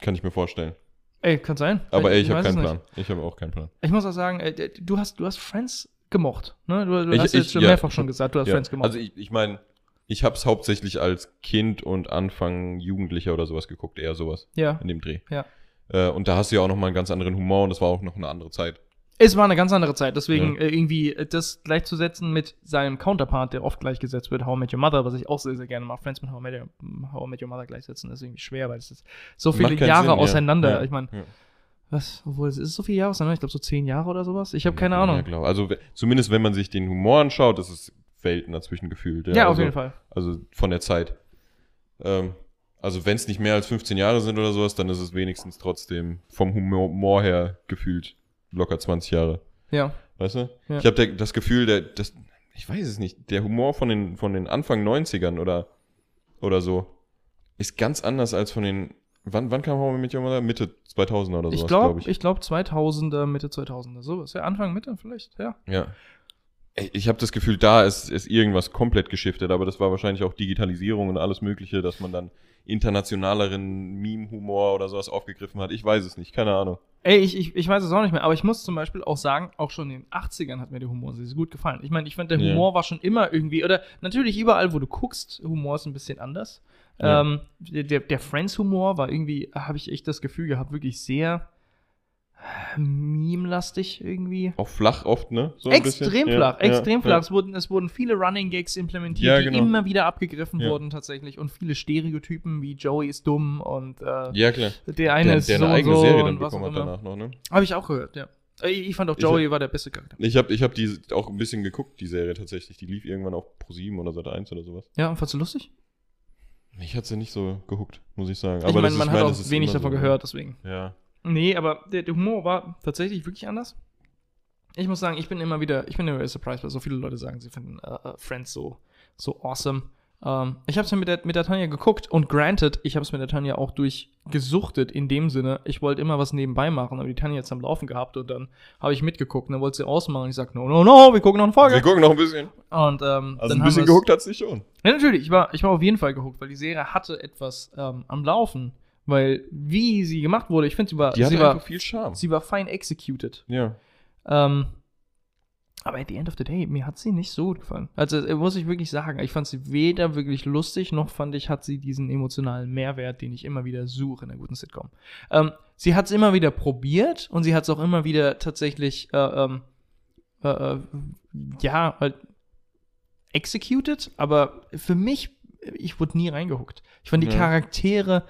Kann ich mir vorstellen. Ey, kann sein. Aber ey, ich, habe weiß es keinen nicht. Plan. Ich habe auch keinen Plan. Ich muss auch sagen, äh, du hast, du hast Friends gemocht. Ne? Du, du Ich- hast ich- jetzt schon ja, mehrfach ich schon gesagt, du hast Ja. Friends gemocht. Also ich, ich meine, ich habe es hauptsächlich als Kind und Anfang Jugendlicher oder sowas geguckt, eher sowas ja. in dem Dreh. Ja. Äh, und da hast du ja auch nochmal einen ganz anderen Humor und das war auch noch eine andere Zeit. Es war eine ganz andere Zeit, deswegen Ja. äh, irgendwie äh, das gleichzusetzen mit seinem Counterpart, der oft gleichgesetzt wird, How I Met Your Mother, was ich auch sehr, sehr gerne mache. Friends mit How I Met Your, How I Met Your Mother gleichsetzen, ist irgendwie schwer, weil es ist so viele Jahre Sinn, ja. auseinander. Ja. Ich meine, Ja. was, obwohl es ist so viele Jahre auseinander, ich glaube so zehn Jahre oder sowas. Ich habe keine Ja, Ahnung. klar. Also we- zumindest wenn man sich den Humor anschaut, das ist Welten dazwischen gefühlt. Ja, auf also, jeden Fall. Also von der Zeit. Ähm, also wenn es nicht mehr als 15 Jahre sind oder sowas, dann ist es wenigstens trotzdem vom Humor her gefühlt locker 20 Jahre. Ja. Weißt du? Ja. Ich habe das Gefühl, der, das, ich weiß es nicht, der Humor von den, von den Anfang 90ern oder, oder so ist ganz anders als von den, wann, wann kam How I Met Your Mother? Mitte 2000er oder sowas, Ich glaube glaube, ich. ich glaube 2000er, Mitte 2000er, sowas. Ja, Anfang, Mitte vielleicht, ja. Ja. Ich habe das Gefühl, da ist, ist irgendwas komplett geschiftet, aber das war wahrscheinlich auch Digitalisierung und alles Mögliche, dass man dann internationaleren Meme-Humor oder sowas aufgegriffen hat. Ich weiß es nicht, keine Ahnung. Ey, ich, ich, ich weiß es auch nicht mehr, aber ich muss zum Beispiel auch sagen, auch schon in den 80ern hat mir der Humor sehr, sehr gut gefallen. Ich meine, ich fand, der Ja. Humor war schon immer irgendwie, oder natürlich überall, wo du guckst, Humor ist ein bisschen anders. Ja. Ähm, der, der, Friends-Humor war irgendwie, habe ich echt das Gefühl gehabt, wirklich sehr meme-lastig irgendwie. Auch flach oft, ne? So extrem flach, Ja, extrem ja, flach. Ja. Es, wurden, es wurden viele Running Gags implementiert, Ja, die genau. immer wieder abgegriffen wurden tatsächlich und viele Stereotypen wie Joey ist dumm und äh, Ja, klar. der eine Der, ist der so eine eigene so Serie dann bekommen auch hat danach noch, ne? Habe ich auch gehört, ja. Ich ich fand auch Joey war der beste Charakter. Ich habe ich hab die auch ein bisschen geguckt, die Serie tatsächlich. Die lief irgendwann auf Pro7 oder Sat 1 oder sowas. Ja, und fandst du lustig? Ich hatte sie nicht so geguckt, muss ich sagen. ich meine, man hat meine, auch wenig davon so, ne? gehört, deswegen. Ja. Nee, aber der, der Humor war tatsächlich wirklich anders. Ich muss sagen, ich bin immer wieder, ich bin immer wieder surprised, weil so viele Leute sagen, sie finden äh, Friends so, so awesome. Ähm, ich habe es mit der, mit der Tanja geguckt und granted, ich habe es mit der Tanja auch durchgesuchtet in dem Sinne, ich wollte immer was nebenbei machen, aber die Tanja jetzt am Laufen gehabt und dann habe ich mitgeguckt und dann wollte sie ausmachen und ich sag, no, no, no, wir gucken noch eine Folge. Wir gucken noch ein bisschen. Und ähm, Also ein bisschen geguckt hat sie schon. Ja, natürlich. Ich war, ich war auf jeden Fall gehuckt, weil die Serie hatte etwas ähm, am Laufen. Weil, wie sie gemacht wurde, ich finde, sie war, Die sie, war, viel Charme. sie war fine executed. Ja. Ähm, aber at the end of the day, mir hat sie nicht so gut gefallen. Also, äh, muss ich wirklich sagen, ich fand sie weder wirklich lustig, noch fand ich, hat sie diesen emotionalen Mehrwert, den ich immer wieder suche in einer guten Sitcom. Ähm, sie hat es immer wieder probiert und sie hat es auch immer wieder tatsächlich, äh, ähm, äh, äh, ja, halt executed, aber für mich, ich wurde nie reingehuckt. Ich fand die Ja. Charaktere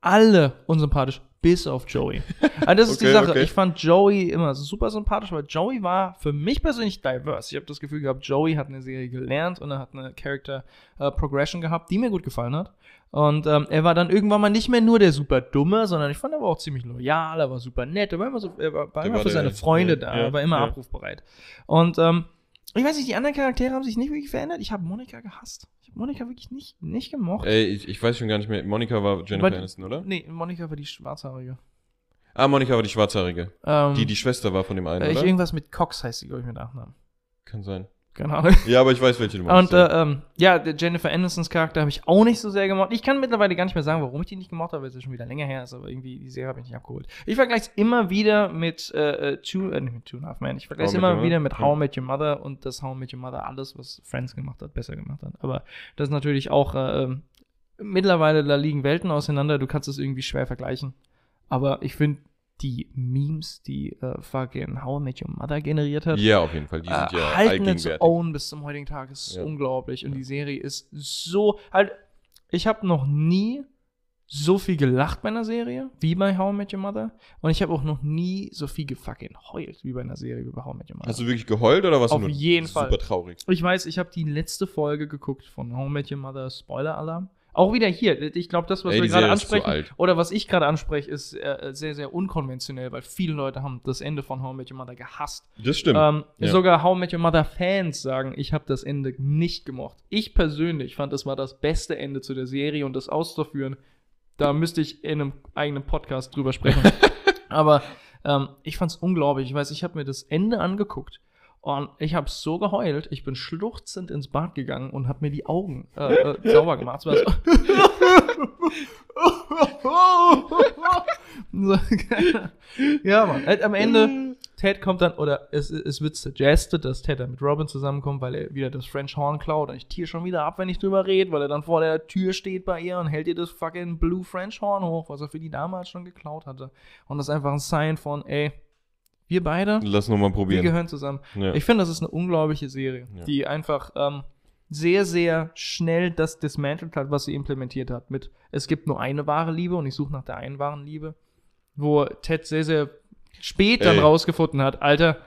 alle unsympathisch, bis auf Joey. Also das ist die Sache. okay. Ich fand Joey immer super sympathisch, weil Joey war für mich persönlich diverse. Ich habe das Gefühl gehabt, Joey hat eine Serie gelernt und er hat eine Character äh, Progression gehabt, die mir gut gefallen hat. Und ähm, er war dann irgendwann mal nicht mehr nur der super Dumme, sondern ich fand, er war auch ziemlich loyal, er war super nett, er war immer, so, er war, war immer war für seine Freunde ja, da, er war immer ja. abrufbereit. Und ähm, ich weiß nicht, die anderen Charaktere haben sich nicht wirklich verändert. Ich habe Monika gehasst. Ich habe Monika wirklich nicht, nicht gemocht. Ey, ich, ich weiß schon gar nicht mehr. Monika war Jennifer Aber- Aniston, oder? Nee, Monika war die Schwarzhaarige. Ah, Monika war die Schwarzhaarige. Ähm, Die die Schwester war von dem einen, äh, ich, oder? irgendwas mit Cox heißt sie, glaube ich, mit Nachnamen. Kann sein. Keine Ahnung. Ja, aber ich weiß, welche du Und meinst. ja. äh, ähm, ja, der Jennifer Aniston's Charakter habe ich auch nicht so sehr gemocht. Ich kann mittlerweile gar nicht mehr sagen, warum ich die nicht gemocht habe, weil es ja schon wieder länger her ist, aber irgendwie die Serie habe ich nicht abgeholt. Ich vergleiche es immer wieder mit äh, äh, Two, äh, nicht mit Two and a Half Men. Ich vergleiche es Met immer wieder mit How I Met Your Mother und das How I Met Your Mother alles, was Friends gemacht hat, besser gemacht hat. Aber das ist natürlich auch äh, ähm, mittlerweile, da liegen Welten auseinander, du kannst es irgendwie schwer vergleichen. Aber ich finde, die Memes, die äh, fucking How I Met Your Mother generiert hat, ja, auf jeden Fall. Die sind äh, ja halten its own bis zum heutigen Tag. Es ist Ja. unglaublich. Und die Serie ist so. Halt, ich habe noch nie so viel gelacht bei einer Serie wie bei How I Met Your Mother. Und ich habe auch noch nie so viel gefucking heult wie bei einer Serie wie bei How I Met Your Mother. Hast du wirklich geheult oder was? Auf jeden Fall. Super traurig. ich weiß, ich habe die letzte Folge geguckt von How I Met Your Mother Spoiler-Alarm. Auch wieder hier. Ich glaube, das, was Ey, wir gerade ansprechen, oder was ich gerade anspreche, ist äh, sehr, sehr unkonventionell, weil viele Leute haben das Ende von How I Met Your Mother gehasst. Das stimmt. Ähm, Ja. Sogar How I Met Your Mother Fans sagen, ich habe das Ende nicht gemocht. Ich persönlich fand, es war das beste Ende zu der Serie und das auszuführen, da müsste ich in einem eigenen Podcast drüber sprechen. Aber ähm, ich fand es unglaublich. Ich weiß, ich habe mir das Ende angeguckt und ich habe so geheult. Ich bin schluchzend ins Bad gegangen und habe mir die Augen äh, äh, sauber gemacht. So. ja, Mann. Halt am Ende Ted kommt dann, oder es, es wird suggested, dass Ted dann mit Robin zusammenkommt, weil er wieder das French Horn klaut. Und ich tiere schon wieder ab, wenn ich drüber rede, weil er dann vor der Tür steht bei ihr und hält ihr das fucking Blue French Horn hoch, was er für die damals schon geklaut hatte. Und das ist einfach ein Sign von, ey, wir beide, Lass nochmal wir probieren. gehören zusammen. Ja. Ich finde, das ist eine unglaubliche Serie, Ja. die einfach ähm, sehr, sehr schnell das dismantelt hat, was sie implementiert hat. Mit, es gibt nur eine wahre Liebe und ich suche nach der einen wahren Liebe. Wo Ted sehr, sehr spät dann Ey. rausgefunden hat, Alter,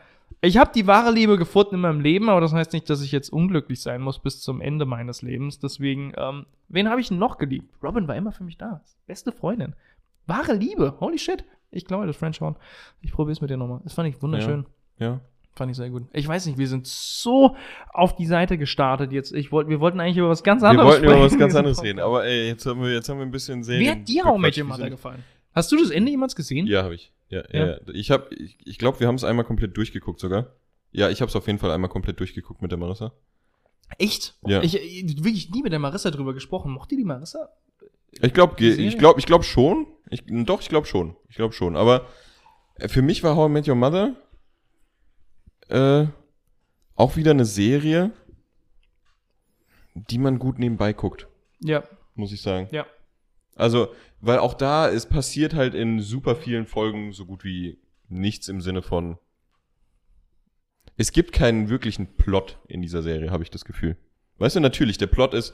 ich habe die wahre Liebe gefunden in meinem Leben, aber das heißt nicht, dass ich jetzt unglücklich sein muss bis zum Ende meines Lebens. Deswegen, ähm, wen habe ich denn noch geliebt? Robin war immer für mich da. Beste Freundin. Wahre Liebe. Holy shit. Ich glaube, das French Horn. Ich probiere es mit dir nochmal. Das fand ich wunderschön. ja. Fand ich sehr gut. Ich weiß nicht, wir sind so auf die Seite gestartet jetzt. Ich wollt, wir wollten eigentlich über was ganz Wir anderes wollten über was ganz anderes reden, aber ey, jetzt haben wir, jetzt haben wir ein bisschen Serien. Wie hat dir How I Met bequatscht, Your die Mother sind- gefallen? Hast du das Ende jemals gesehen? Ja, habe ich. Ja, ja. Ja? ja. Ich habe, ich, ich glaube, wir haben es einmal komplett durchgeguckt sogar. Ja, ich habe es auf jeden Fall einmal komplett durchgeguckt mit der Marissa. Echt? Ja. Ich, ich wirklich nie mit der Marissa drüber gesprochen. Mochte die Marissa? Ich glaube, ich glaube, ich glaube schon. Ich, doch, ich glaube schon. Ich glaube schon. Aber äh, für mich war How I Met Your Mother äh, auch wieder eine Serie, die man gut nebenbei guckt, Ja, muss ich sagen. ja. Also, weil auch da, es passiert halt in super vielen Folgen so gut wie nichts im Sinne von. Es gibt keinen wirklichen Plot in dieser Serie, habe ich das Gefühl. Weißt du, natürlich, der Plot ist,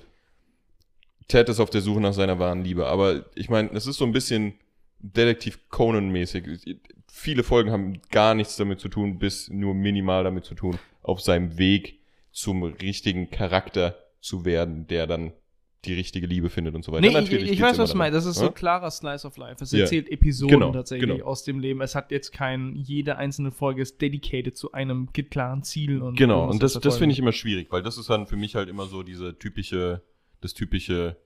Ted ist auf der Suche nach seiner wahren Liebe, aber ich meine, es ist so ein bisschen Detektiv Conan-mäßig. Viele Folgen haben gar nichts damit zu tun, bis nur minimal damit zu tun, auf seinem Weg zum richtigen Charakter zu werden, der dann die richtige Liebe findet und so weiter. Nee, ich, Natürlich ich geht's weiß, was du meinst. Das ist so Ja? ein klarer Slice of Life. Es Ja. erzählt Episoden Genau, tatsächlich genau. aus dem Leben. Es hat jetzt kein, jede einzelne Folge ist dedicated zu einem klaren Ziel. Und Genau, und das, das finde ich immer schwierig, weil das ist dann für mich halt immer so diese typische, das typische,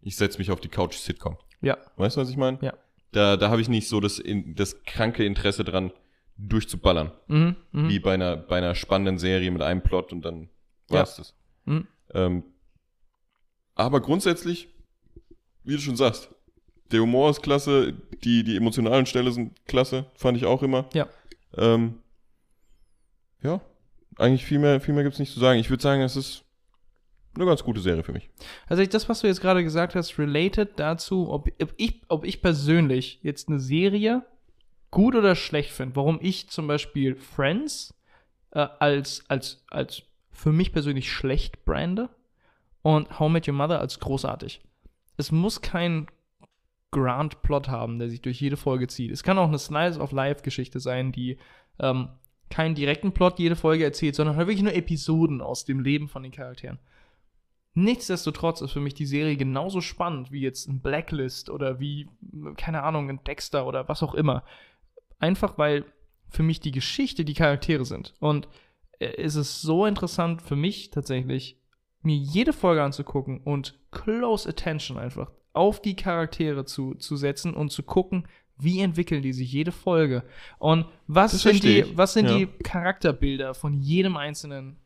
ich setze mich auf die Couch Sitcom. Ja, Weißt du, was ich meine? Ja. Da, da habe ich nicht so das, in, das kranke Interesse dran, durchzuballern. mhm, mhm. Wie bei einer, bei einer spannenden Serie mit einem Plot und dann Ja. war's das. Mhm. Ähm, aber grundsätzlich, wie du schon sagst, der Humor ist klasse, die, die emotionalen Stelle sind klasse, fand ich auch immer. Ja. Ähm, ja, eigentlich viel mehr, viel mehr gibt's nicht zu sagen. Ich würde sagen, es ist eine ganz gute Serie für mich. Also das, was du jetzt gerade gesagt hast, related dazu, ob, ich, ob ich persönlich jetzt eine Serie gut oder schlecht finde. Warum ich zum Beispiel Friends äh, als, als, als für mich persönlich schlecht brande und How Met Your Mother als großartig. Es muss kein Grand-Plot haben, der sich durch jede Folge zieht. Es kann auch eine Slice-of-Life-Geschichte sein, die ähm, keinen direkten Plot jede Folge erzählt, sondern halt wirklich nur Episoden aus dem Leben von den Charakteren. Nichtsdestotrotz ist für mich die Serie genauso spannend wie jetzt ein Blacklist oder wie, keine Ahnung, ein Dexter oder was auch immer. Einfach weil für mich die Geschichte die Charaktere sind. Und äh, es ist so interessant für mich tatsächlich, mir jede Folge anzugucken und close attention einfach auf die Charaktere zu, zu setzen und zu gucken, wie entwickeln die sich jede Folge und was Das sind die was sind ja. die Charakterbilder von jedem einzelnen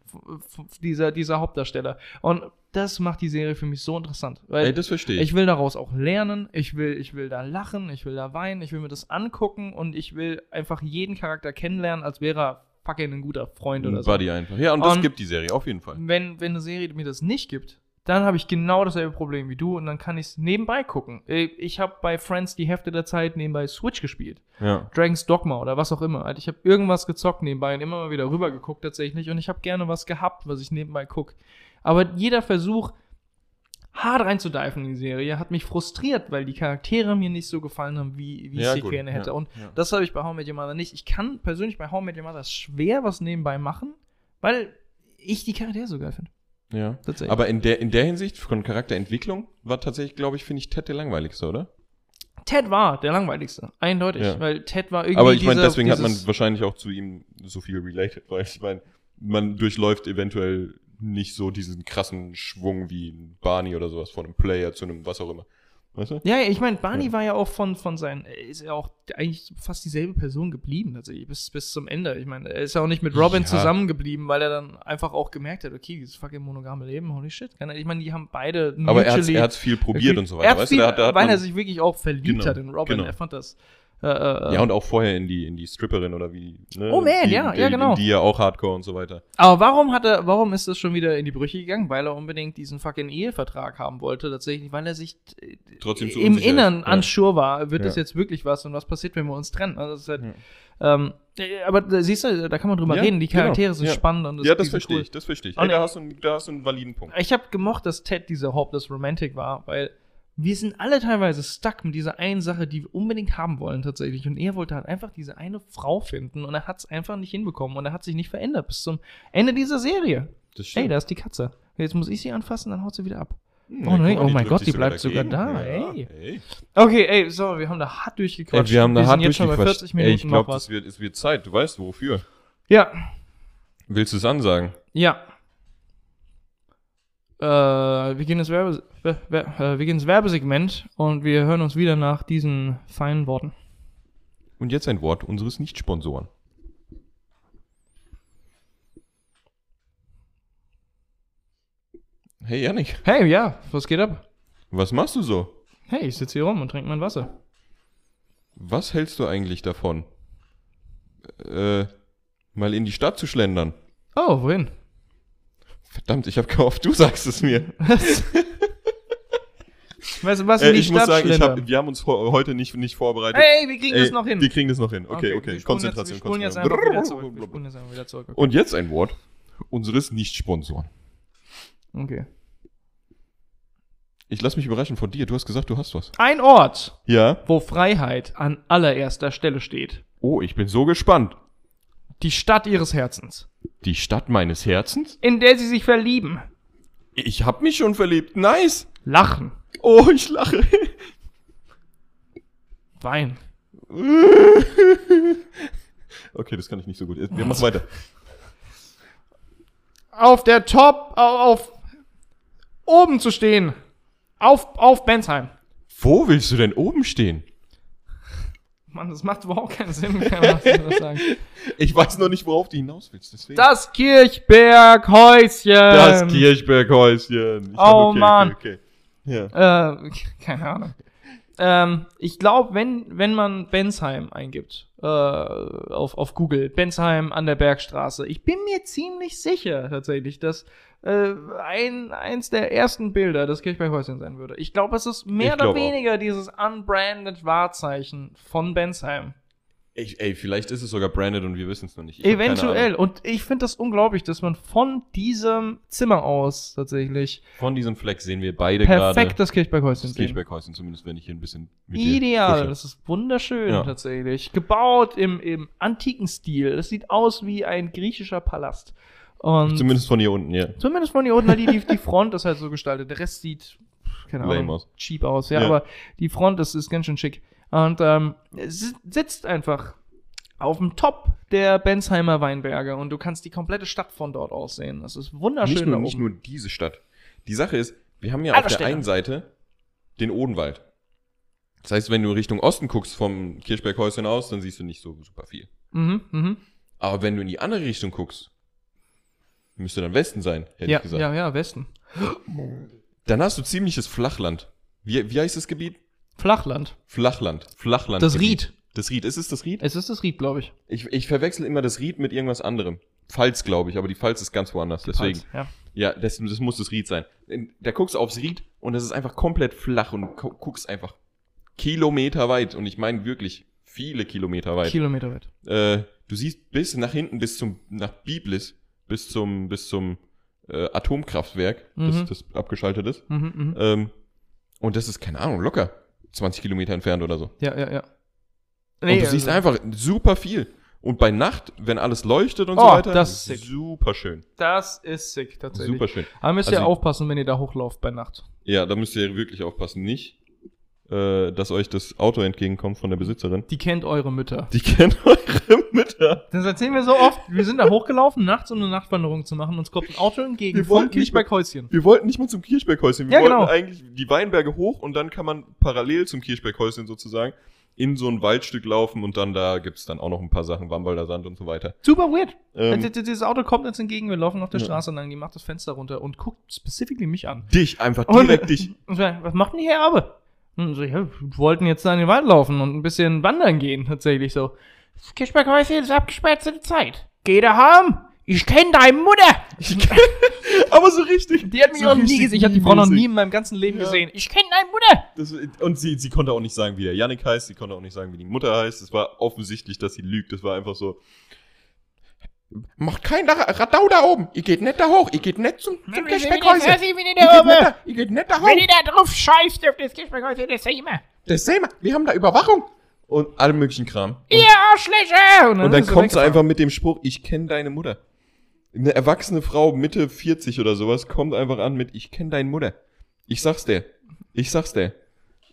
dieser dieser Hauptdarsteller und das macht die Serie für mich so interessant, weil Ey, das verstehe ich. ich will daraus auch lernen, ich will, ich will da lachen, ich will da weinen, ich will mir das angucken und ich will einfach jeden Charakter kennenlernen, als wäre er fucking ein guter Freund oder Ein so. Buddy einfach. Ja, und das Und- gibt die Serie auf jeden Fall. Wenn, wenn eine Serie mir das nicht gibt, dann habe ich genau dasselbe Problem wie du und dann kann ich es nebenbei gucken. Äh, Ich habe bei Friends die Hälfte der Zeit nebenbei Switch gespielt. Ja. Dragon's Dogma oder was auch immer. Also ich habe irgendwas gezockt nebenbei und immer mal wieder rüber geguckt tatsächlich und ich habe gerne was gehabt, was ich nebenbei gucke. Aber jeder Versuch, hart reinzudiven in die Serie, hat mich frustriert, weil die Charaktere mir nicht so gefallen haben, wie, wie Ja, ich sie gerne hätte. ja, und das habe ich bei How I Met Your Mother nicht. Ich kann persönlich bei How I Met Your Mother schwer was nebenbei machen, weil ich die Charaktere so geil finde. Ja. Tatsächlich. Aber in der, in der Hinsicht von Charakterentwicklung war tatsächlich, glaube ich, finde ich Ted der langweiligste, oder? Ted war der langweiligste, eindeutig, Ja. weil Ted war irgendwie Aber ich meine, deswegen hat man wahrscheinlich auch zu ihm so viel related, weil ich meine, man durchläuft eventuell nicht so diesen krassen Schwung wie ein Barney oder sowas von einem Player zu einem was auch immer. Weißt du? Ja, ich meine, Barney Ja. war ja auch von, von seinen, er ist ja auch eigentlich fast dieselbe Person geblieben, tatsächlich, bis, bis zum Ende. Ich meine, er ist ja auch nicht mit Robin Ja. zusammengeblieben, weil er dann einfach auch gemerkt hat, okay, dieses fucking monogame Leben, holy shit. Ich meine, die haben beide Aber er hat hat's viel probiert und so weiter. Er weißt viel, du, da hat, da hat weil man, er sich wirklich auch verliebt Genau, hat in Robin. genau. Er fand das. Äh, äh, ja, und auch vorher in die, in die Stripperin oder wie. Ne? Oh, man, die, ja, die, ja, genau. Die ja auch Hardcore und so weiter. Aber warum hat er, warum ist das schon wieder in die Brüche gegangen? Weil er unbedingt diesen fucking Ehevertrag haben wollte, tatsächlich, weil er sich äh, Trotzdem so im Innern. Ja. unsure war, wird Ja. das jetzt wirklich was und was passiert, wenn wir uns trennen? Also das ist halt, ähm, äh, aber siehst du, da kann man drüber Ja, reden, die genau, Charaktere sind ja. spannend und ja, das die sind verstehe cool. ich, das verstehe ich. Und Ey, da, hast du, einen- da hast du einen validen Punkt. Ich habe gemocht, dass Ted dieser Hopeless Romantic war, weil wir sind alle teilweise stuck mit dieser einen Sache, die wir unbedingt haben wollen tatsächlich. Und er wollte halt einfach diese eine Frau finden und er hat es einfach nicht hinbekommen und er hat sich nicht verändert bis zum Ende dieser Serie. Das Ey, da ist die Katze. Jetzt muss ich sie anfassen, dann haut sie wieder ab. Hm, Oh mal, oh mein Gott, die bleibt sogar da, Ja, ey. ey. Okay, ey, so, wir haben da hart durchgequatscht. Ey, wir haben da hart sind jetzt schon bei durchgequatscht. 40 Minuten Ey, ich glaube, es wird, es wird Zeit. Du weißt wofür. Ja, Willst du es ansagen? ja. Äh, wir gehen ins, Werbe, Wer- Wer- wir gehen ins Werbesegment und wir hören uns wieder nach diesen feinen Worten. Und jetzt ein Wort unseres Nicht-Sponsoren. Hey Yannick, Hey, ja, was geht ab? was machst du so? Hey, ich sitze hier rum und trinke mein Wasser. Was hältst du eigentlich davon? Äh, mal in die Stadt zu schlendern. Oh, wohin? Verdammt, ich habe gehofft, du sagst es mir. Du, was Äh, ich Stadt muss sagen, ich hab, wir haben uns heute nicht, nicht vorbereitet. Hey, wir kriegen Ey, das noch hin. Wir kriegen das noch hin. Okay, okay. spulen Konzentration, Jetzt, jetzt Konzentration. jetzt wieder zurück. Okay. Und jetzt ein Wort unseres Nicht-Sponsoren. okay. Ich lass mich überraschen von dir. Du hast gesagt, du hast was. Ein Ort, Ja? wo Freiheit an allererster Stelle steht. Oh, ich bin so gespannt. Die Stadt ihres Herzens, Die Stadt meines Herzens? in der sie sich verlieben, Ich hab mich schon verliebt. Nice. lachen, Oh, ich lache. weinen. Okay, das kann ich nicht so gut. Wir machen weiter. Auf der Top, au- auf, oben zu stehen. Auf, auf Bensheim. Wo willst du denn oben stehen? Mann, das macht überhaupt keinen Sinn. Ich weiß noch nicht, worauf du hinaus willst. Deswegen. Das Kirchberghäuschen. Das Kirchberghäuschen. Ich Oh, Mann. Okay, okay. Ja. Äh, keine Ahnung. Ähm, ich glaube, wenn, wenn man Bensheim eingibt äh, auf, auf Google, Bensheim an der Bergstraße, ich bin mir ziemlich sicher tatsächlich, dass äh, ein, eins der ersten Bilder das Kirchberghäuschen sein würde. Ich glaube, es ist mehr Ich oder glaub auch. weniger dieses unbranded Wahrzeichen von Bensheim. Ey, ey, vielleicht ist es sogar branded und wir wissen es noch nicht. Ich Eventuell. Und ich finde das unglaublich, dass man von diesem Zimmer aus tatsächlich Von diesem Fleck sehen wir beide gerade perfekt das Kirchberghäuschen das. Kirchberghäuschen, zumindest wenn ich hier ein bisschen mit Ideal, das ist wunderschön Ja. tatsächlich. Gebaut im, im antiken Stil. Das sieht aus wie ein griechischer Palast. Und Zumindest von hier unten, ja. zumindest von hier unten, halt die, die, die Front ist halt so gestaltet. Der Rest sieht, keine Ahnung, aus. cheap aus. Ja, Ja. aber die Front ist, ist ganz schön schick. Und ähm, es sitzt einfach auf dem Top der Bensheimer Weinberge und du kannst die komplette Stadt von dort aus sehen. Das ist wunderschön Nicht nur, nicht nur diese Stadt. Die Sache ist, wir haben ja auf der einen Seite den Odenwald. Das heißt, wenn du Richtung Osten guckst vom Kirchberghäuschen aus, dann siehst du nicht so super viel. Mhm, mhm. Aber wenn du in die andere Richtung guckst, müsste dann Westen sein, hätte Ja, ich gesagt. ja, ja, Westen. Dann hast du ziemliches Flachland. Wie, wie heißt das Gebiet? Flachland. Flachland. Flachland. Das Ried. Das Ried. Ist es das Ried? Es ist das Ried, glaube ich. Ich, ich verwechsel immer das Ried mit irgendwas anderem. Pfalz, glaube ich, aber die Pfalz ist ganz woanders. Deswegen. Pfalz, Ja. Ja, das, das muss das Ried sein. Da guckst du aufs Ried und das ist einfach komplett flach und gu- guckst einfach Kilometer weit. Und ich meine wirklich viele Kilometer weit. Kilometer weit. äh, du siehst bis nach hinten, bis zum, nach Biblis, bis zum, bis zum äh, Atomkraftwerk, Mhm. das, das abgeschaltet ist. Mhm, mhm. Ähm, und das ist, keine Ahnung, locker 20 Kilometer entfernt oder so. Ja, ja, ja. und du siehst also, einfach super viel. Und bei Nacht, wenn alles leuchtet und so Oh, weiter, das ist sick. super schön. Das ist sick, tatsächlich. Super schön. Aber müsst ihr Also- aufpassen, wenn ihr da hochlauft bei Nacht. Ja, da müsst ihr wirklich aufpassen. Nicht, äh, dass euch das Auto entgegenkommt von der Besitzerin. Die kennt eure Mütter. Die kennen eure Mütter. Das erzählen wir so oft. Wir sind da hochgelaufen, nachts um eine Nachtwanderung zu machen. Uns kommt ein Auto entgegen Wir vom wollten nicht Kirchberghäuschen. Wir wollten nicht mal zum Kirchberghäuschen. Wir Ja, wollten genau. eigentlich die Weinberge hoch und dann kann man parallel zum Kirchberghäuschen sozusagen in so ein Waldstück laufen und dann da gibt's dann auch noch ein paar Sachen, Wambalder Sand und so weiter. Super weird. Ähm, D- d- Dieses Auto kommt uns entgegen, wir laufen auf der Ja. Straße lang, die macht das Fenster runter und guckt specifically mich an. dich, einfach Und- direkt dich. Und so, was macht denn die hier aber? Und so, ja, wir wollten jetzt da in den Wald laufen und ein bisschen wandern gehen, tatsächlich so. Das Kirchberghäuschen ist abgesperrt zur Zeit. Geh da heim. Ich kenn deine Mutter. Aber so richtig. Die hat mich so noch nie gesehen. Ich habe die Frau noch nie in meinem ganzen Leben Ja. gesehen. Ich kenn deine Mutter. Das, und sie, sie konnte auch nicht sagen, wie der Yannick heißt, sie konnte auch nicht sagen, wie die Mutter heißt. Es war offensichtlich, dass sie lügt. Das war einfach so. Macht kein Radau da oben. Ihr geht nicht da hoch. Ihr geht nicht zum, zum Wenn Kirchberghäuschen. ihr Ihr geht, nicht da, ihr geht nicht da hoch. Wenn ihr da drauf scheißt auf das Kirchberghäuschen, das ich immer. Das sehen wir. Wir haben da Überwachung. Und alle möglichen Kram. Ihr Arschlöcher. Und dann ist sie kommt sie einfach mit dem Spruch, ich kenne deine Mutter. Eine erwachsene Frau, Mitte 40 oder sowas, kommt einfach an mit, ich kenne deine Mutter. Ich sag's dir. Ich sag's dir.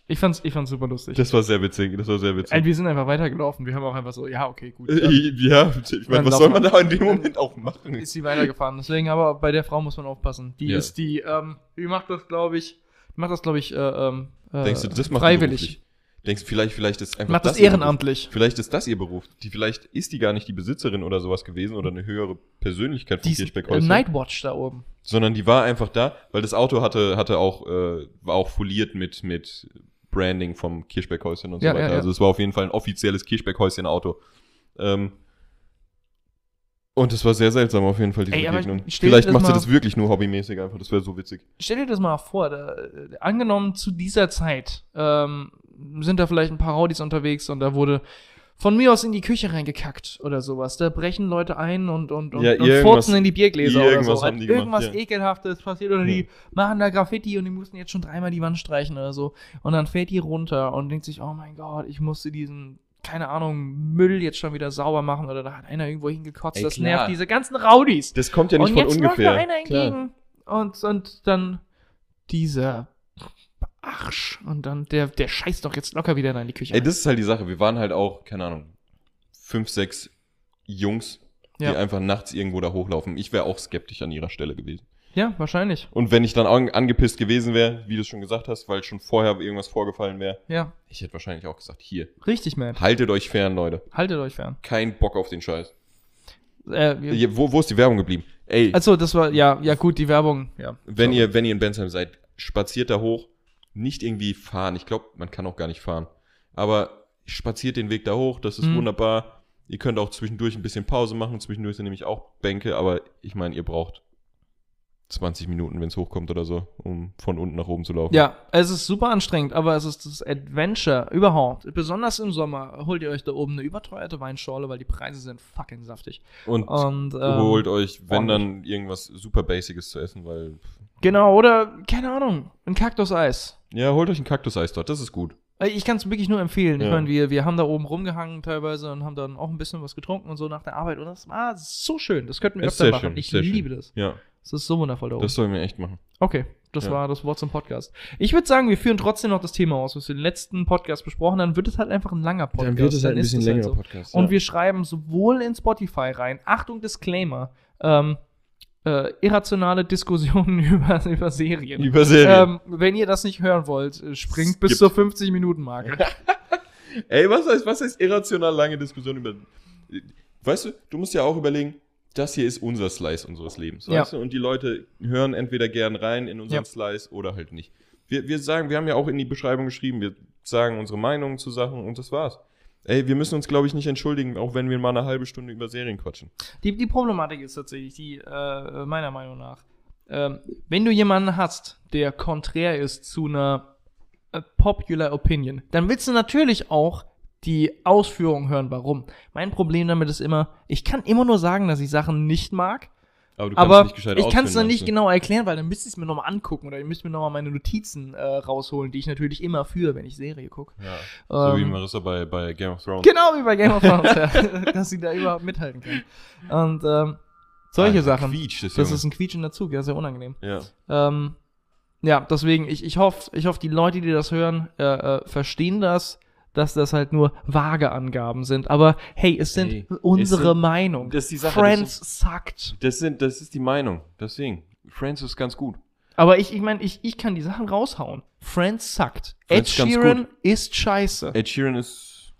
Ich fand's, ich fand's super lustig. Das war sehr witzig. Das war sehr Ey, witzig. wir sind einfach weitergelaufen. Wir haben auch einfach so, ja, okay, gut. Äh, Dann ja, ich meine, was soll man da in dem Moment auch machen? ist sie weitergefahren. Deswegen, aber bei der Frau muss man aufpassen. Die Ja. ist die, ähm, die macht das, glaube ich, macht das, glaube ich, äh, ähm, äh, Denkst du, das macht freiwillig. Denkst du, vielleicht, vielleicht ist einfach Macht das ihr Beruf? ehrenamtlich. Vielleicht ist das ihr Beruf. Die, vielleicht ist die gar nicht die Besitzerin oder sowas gewesen oder eine höhere Persönlichkeit von Die ist, äh, Kirchberghäuschen. Nightwatch da oben. sondern die war einfach da, weil das Auto hatte, hatte auch, äh, war auch foliert mit, mit Branding vom Kirchberghäuschen und Ja, so weiter. ja, ja. Also es war auf jeden Fall ein offizielles Kirchberghäuschen-Auto. Ähm, und es war sehr seltsam auf jeden Fall, diese Ey, Begegnung. Vielleicht macht sie das wirklich nur hobbymäßig einfach, das wäre so witzig. Stell dir das mal vor, da, angenommen zu dieser Zeit ähm, sind da vielleicht ein paar Raudis unterwegs und da wurde von mir aus in die Küche reingekackt oder sowas. Da brechen Leute ein und, und, und, Ja, und irgendwas- furzen in die Biergläser oder irgendwas so. haben Halt die gemacht, irgendwas ja. Ekelhaftes passiert oder die machen da Graffiti und die mussten jetzt schon dreimal die Wand streichen oder so. Und dann fährt die runter und denkt sich, oh mein Gott, ich musste diesen, keine Ahnung, Müll jetzt schon wieder sauber machen oder da hat einer irgendwo hingekotzt. Ey, das klar. nervt diese ganzen Raudis. Das kommt ja nicht und von jetzt ungefähr. läuft da einer Klar. entgegen und, und dann dieser Arsch und dann der, der scheißt doch jetzt locker wieder da in die Küche. Ey, rein. das ist halt die Sache. Wir waren halt auch, keine Ahnung, fünf, sechs Jungs, die Ja. einfach nachts irgendwo da hochlaufen. Ich wäre auch skeptisch an ihrer Stelle gewesen. ja, wahrscheinlich. Und wenn ich dann an, angepisst gewesen wäre, wie du es schon gesagt hast, weil schon vorher irgendwas vorgefallen wäre, Ja, ich hätte wahrscheinlich auch gesagt, hier, richtig, man. haltet euch fern, Leute. Haltet euch fern. Kein Bock auf den Scheiß. Äh, wir- Hier, wo, wo ist die Werbung geblieben? Ey, also, das war, ja, ja, gut, die Werbung, ja. wenn ihr, wenn ihr in Bensheim seid, spaziert da hoch, nicht irgendwie fahren. Ich glaube, man kann auch gar nicht fahren. Aber spaziert den Weg da hoch, das ist Mhm. wunderbar. Ihr könnt auch zwischendurch ein bisschen Pause machen. Zwischendurch sind nämlich auch Bänke, aber ich meine, ihr braucht 20 Minuten, wenn es hochkommt oder so, um von unten nach oben zu laufen. Ja, es ist super anstrengend, aber es ist das Adventure überhaupt. Besonders im Sommer holt ihr euch da oben eine überteuerte Weinschorle, weil die Preise sind fucking saftig. Und, Und ähm, holt euch, wenn ordentlich. dann, irgendwas super Basiges zu essen, weil. Genau, oder keine Ahnung, ein Kaktuseis. Ja, holt euch ein Kaktuseis dort, das ist gut. Ich kann es wirklich nur empfehlen. Ich Ja. meine, wir, wir haben da oben rumgehangen teilweise und haben dann auch ein bisschen was getrunken und so nach der Arbeit. Und das war so schön. Das könnten wir Ist öfter sehr machen. schön, ich sehr schön. liebe das. Ja, Es ist so wundervoll da oben. das sollen wir echt machen. Okay, das Ja. war das Wort zum Podcast. Ich würde sagen, wir führen trotzdem noch das Thema aus, was wir im letzten Podcast besprochen haben. Dann wird es halt einfach ein langer Podcast. ist es halt so. Podcast. Und wir schreiben sowohl in Spotify rein, Achtung, Disclaimer, ähm, äh, irrationale Diskussionen über, über Serien. Über Serien. Ähm, wenn ihr das nicht hören wollt, äh, springt bis Skip. zur 50-Minuten-Marke. Ey, was heißt, was heißt irrational lange Diskussion über. Weißt du, du musst ja auch überlegen, das hier ist unser Slice unseres Lebens, Ja. weißt du? Und die Leute hören entweder gern rein in unseren Ja. Slice oder halt nicht. Wir, wir sagen, wir haben ja auch in die Beschreibung geschrieben, wir sagen unsere Meinungen zu Sachen und das war's. Ey, wir müssen uns, glaube ich, nicht entschuldigen, auch wenn wir mal eine halbe Stunde über Serien quatschen. Die, die Problematik ist tatsächlich die, äh, meiner Meinung nach, ähm, wenn du jemanden hast, der konträr ist zu einer äh, popular Opinion, dann willst du natürlich auch die Ausführung hören, warum. Mein Problem damit ist immer, ich kann immer nur sagen, dass ich Sachen nicht mag, Aber aber ich kann es meinst nicht genau erklären, weil dann müsste ich es mir nochmal angucken oder ich müsste mir nochmal meine Notizen äh, rausholen, die ich natürlich immer führe, wenn ich Serie gucke. Ja. So wie Ähm, Marissa bei, bei Game of Thrones. Genau wie bei Game of Thrones, ja. dass sie da überhaupt mithalten kann. Und ähm, solche Alter, Sachen. Quietsch, das, Das ist ein quietschender Zug, ja, sehr unangenehm. ja. Ähm, ja, deswegen, ich, ich hoffe, ich hoff, die Leute, die das hören, äh, äh, verstehen das, dass das halt nur vage Angaben sind. Aber hey, es sind Ey, unsere es sind- Meinung. das ist die Sache, Friends suckt. Das, sind, das ist die Meinung. Deswegen. Friends ist ganz gut. Aber ich, ich meine, ich, ich kann die Sachen raushauen. Friends suckt. Ed Sheeran ist scheiße. Ed Sheeran ist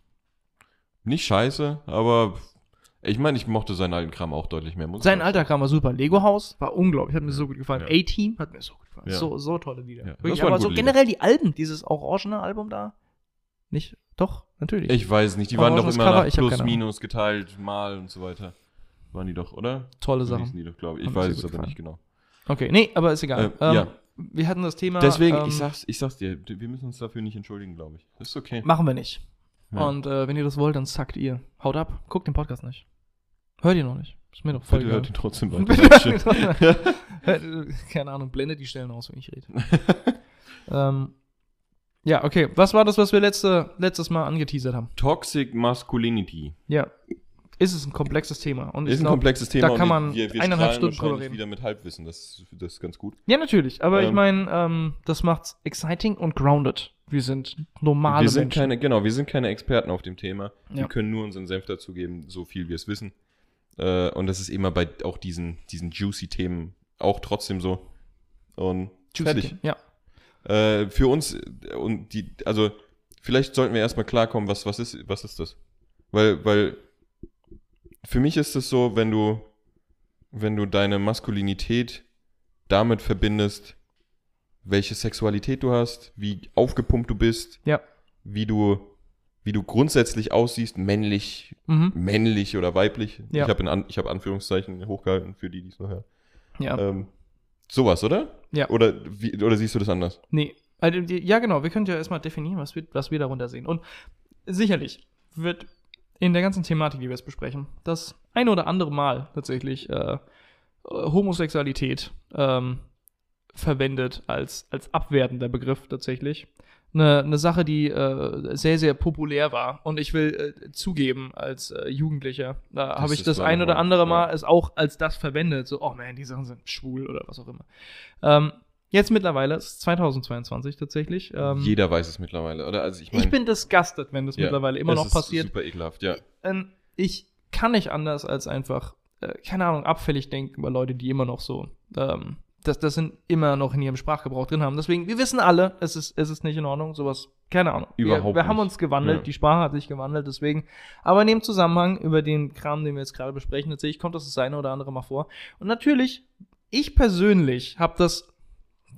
nicht scheiße, aber ich meine, ich mochte seinen alten Kram auch deutlich mehr. Muss Sein sagen. alter Kram war super. Lego House war unglaublich, hat mir so gut gefallen. Ja. A-Team hat mir so gut gefallen. Ja. So, so tolle Lieder. Ja, das Wirklich, aber so generell die Alben, dieses Orange-Album da. Nicht? Doch, natürlich. Ich weiß nicht, die waren doch immer Cover, nach plus, minus, geteilt, mal und so weiter. Waren die doch, oder? Tolle So Sachen. die doch, glaube ich. Ich weiß es aber nicht genau. Okay, nee, aber ist egal. Äh, ähm, ja. Wir hatten das Thema. Deswegen, ähm, ich, sag's, ich sag's dir, wir müssen uns dafür nicht entschuldigen, glaube ich. Das ist okay. Machen wir nicht. Ja. Und äh, wenn ihr das wollt, dann zackt ihr. Haut ab. Guckt den Podcast nicht. Hört ihr noch nicht. Ist mir doch voll Bitte hört ihn trotzdem weiter. Keine Ahnung, blendet die Stellen aus, wenn ich rede. ähm, ja, okay. Was war das, was wir letzte, letztes Mal angeteasert haben? Toxic Masculinity. Ja. Ist es ein komplexes Thema. Und ich Ist ein glaub, komplexes Thema. da kann man wir, wir eineinhalb Stunden drüber reden. wieder mit Halbwissen. Das, das ist ganz gut. Ja, natürlich. Aber ich Ähm, meine, ähm, das macht's exciting und grounded. Wir sind normale wir sind Menschen. keine, genau, wir sind keine Experten auf dem Thema. Ja. Wir können nur unseren Senf dazugeben, so viel wir es wissen. Äh, und das ist immer bei auch diesen, diesen juicy Themen auch trotzdem so. Und fertig. Ja. Äh, für uns und die, also vielleicht sollten wir erstmal klarkommen, was, was ist, was ist das? Weil, weil für mich ist es so, wenn du, wenn du deine Maskulinität damit verbindest, welche Sexualität du hast, wie aufgepumpt du bist, Ja. wie du, wie du grundsätzlich aussiehst, männlich, Mhm. männlich oder weiblich. Ja. Ich habe hab Anführungszeichen hochgehalten für die, die es noch hören. Ja. Ähm, sowas, oder? Ja. Oder, wie, oder siehst du das anders? Nee. Also, ja, genau. Wir können ja erstmal definieren, was wir, was wir darunter sehen. Und sicherlich wird in der ganzen Thematik, die wir jetzt besprechen, das ein oder andere Mal tatsächlich äh, Homosexualität ähm, verwendet als, als abwertender Begriff tatsächlich. Eine, eine Sache, die äh, sehr, sehr populär war. Und ich will äh, zugeben, als äh, Jugendlicher, da Das habe ich ist das ein oder andere ja. Mal es auch als das verwendet. So, oh man, die Sachen sind schwul oder was auch immer. Ähm, jetzt mittlerweile, es ist 2022 tatsächlich. Ähm, Jeder weiß es mittlerweile, oder? Also ich, mein, ich bin disgusted, wenn das ja, mittlerweile immer noch ist passiert. Super ekelhaft, ja. Ähm, ich kann nicht anders als einfach, äh, keine Ahnung, abfällig denken über Leute, die immer noch so, ähm, das, das sind immer noch in ihrem Sprachgebrauch drin haben. Deswegen, wir wissen alle, es ist, es ist nicht in Ordnung, sowas, keine Ahnung. Überhaupt wir, wir haben nicht. uns gewandelt, Ja. die Sprache hat sich gewandelt, deswegen. Aber in dem Zusammenhang, über den Kram, den wir jetzt gerade besprechen, tatsächlich kommt das das eine oder andere mal vor. Und natürlich, ich persönlich habe das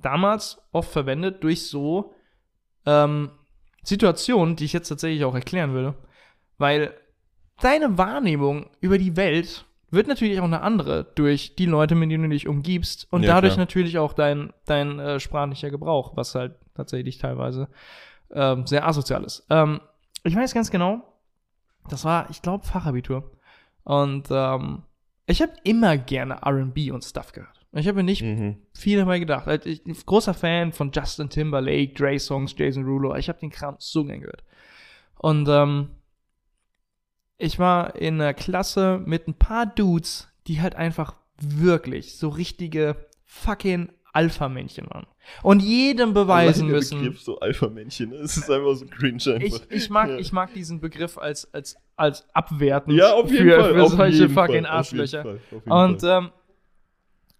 damals oft verwendet durch so ähm, Situationen, die ich jetzt tatsächlich auch erklären würde. Weil deine Wahrnehmung über die Welt wird natürlich auch eine andere durch die Leute, mit denen du dich umgibst und Ja, dadurch klar. natürlich auch dein, dein äh, sprachlicher Gebrauch, was halt tatsächlich teilweise ähm, sehr asozial ist. Ähm, ich weiß ganz genau, das war, ich glaube, Fachabitur. Und ähm, ich habe immer gerne RB und Stuff gehört. Ich habe mir nicht Mhm. viel dabei gedacht. Also Ich bin großer Fan von Justin Timberlake, Dre Songs, Jason Rulo. Ich habe den Kram so gern gehört. Und ähm, ich war in einer Klasse mit ein paar Dudes, die halt einfach wirklich so richtige fucking Alpha-Männchen waren. Und jedem beweisen Allein der müssen. Begriff so Alpha-Männchen, es ist einfach so cringe einfach. Ich, ich, mag, Ja. ich mag diesen Begriff als, als, als abwertend ja, auf jeden für, Fall. für auf solche jeden fucking Fall, Arschlöcher. Fall, Und ähm,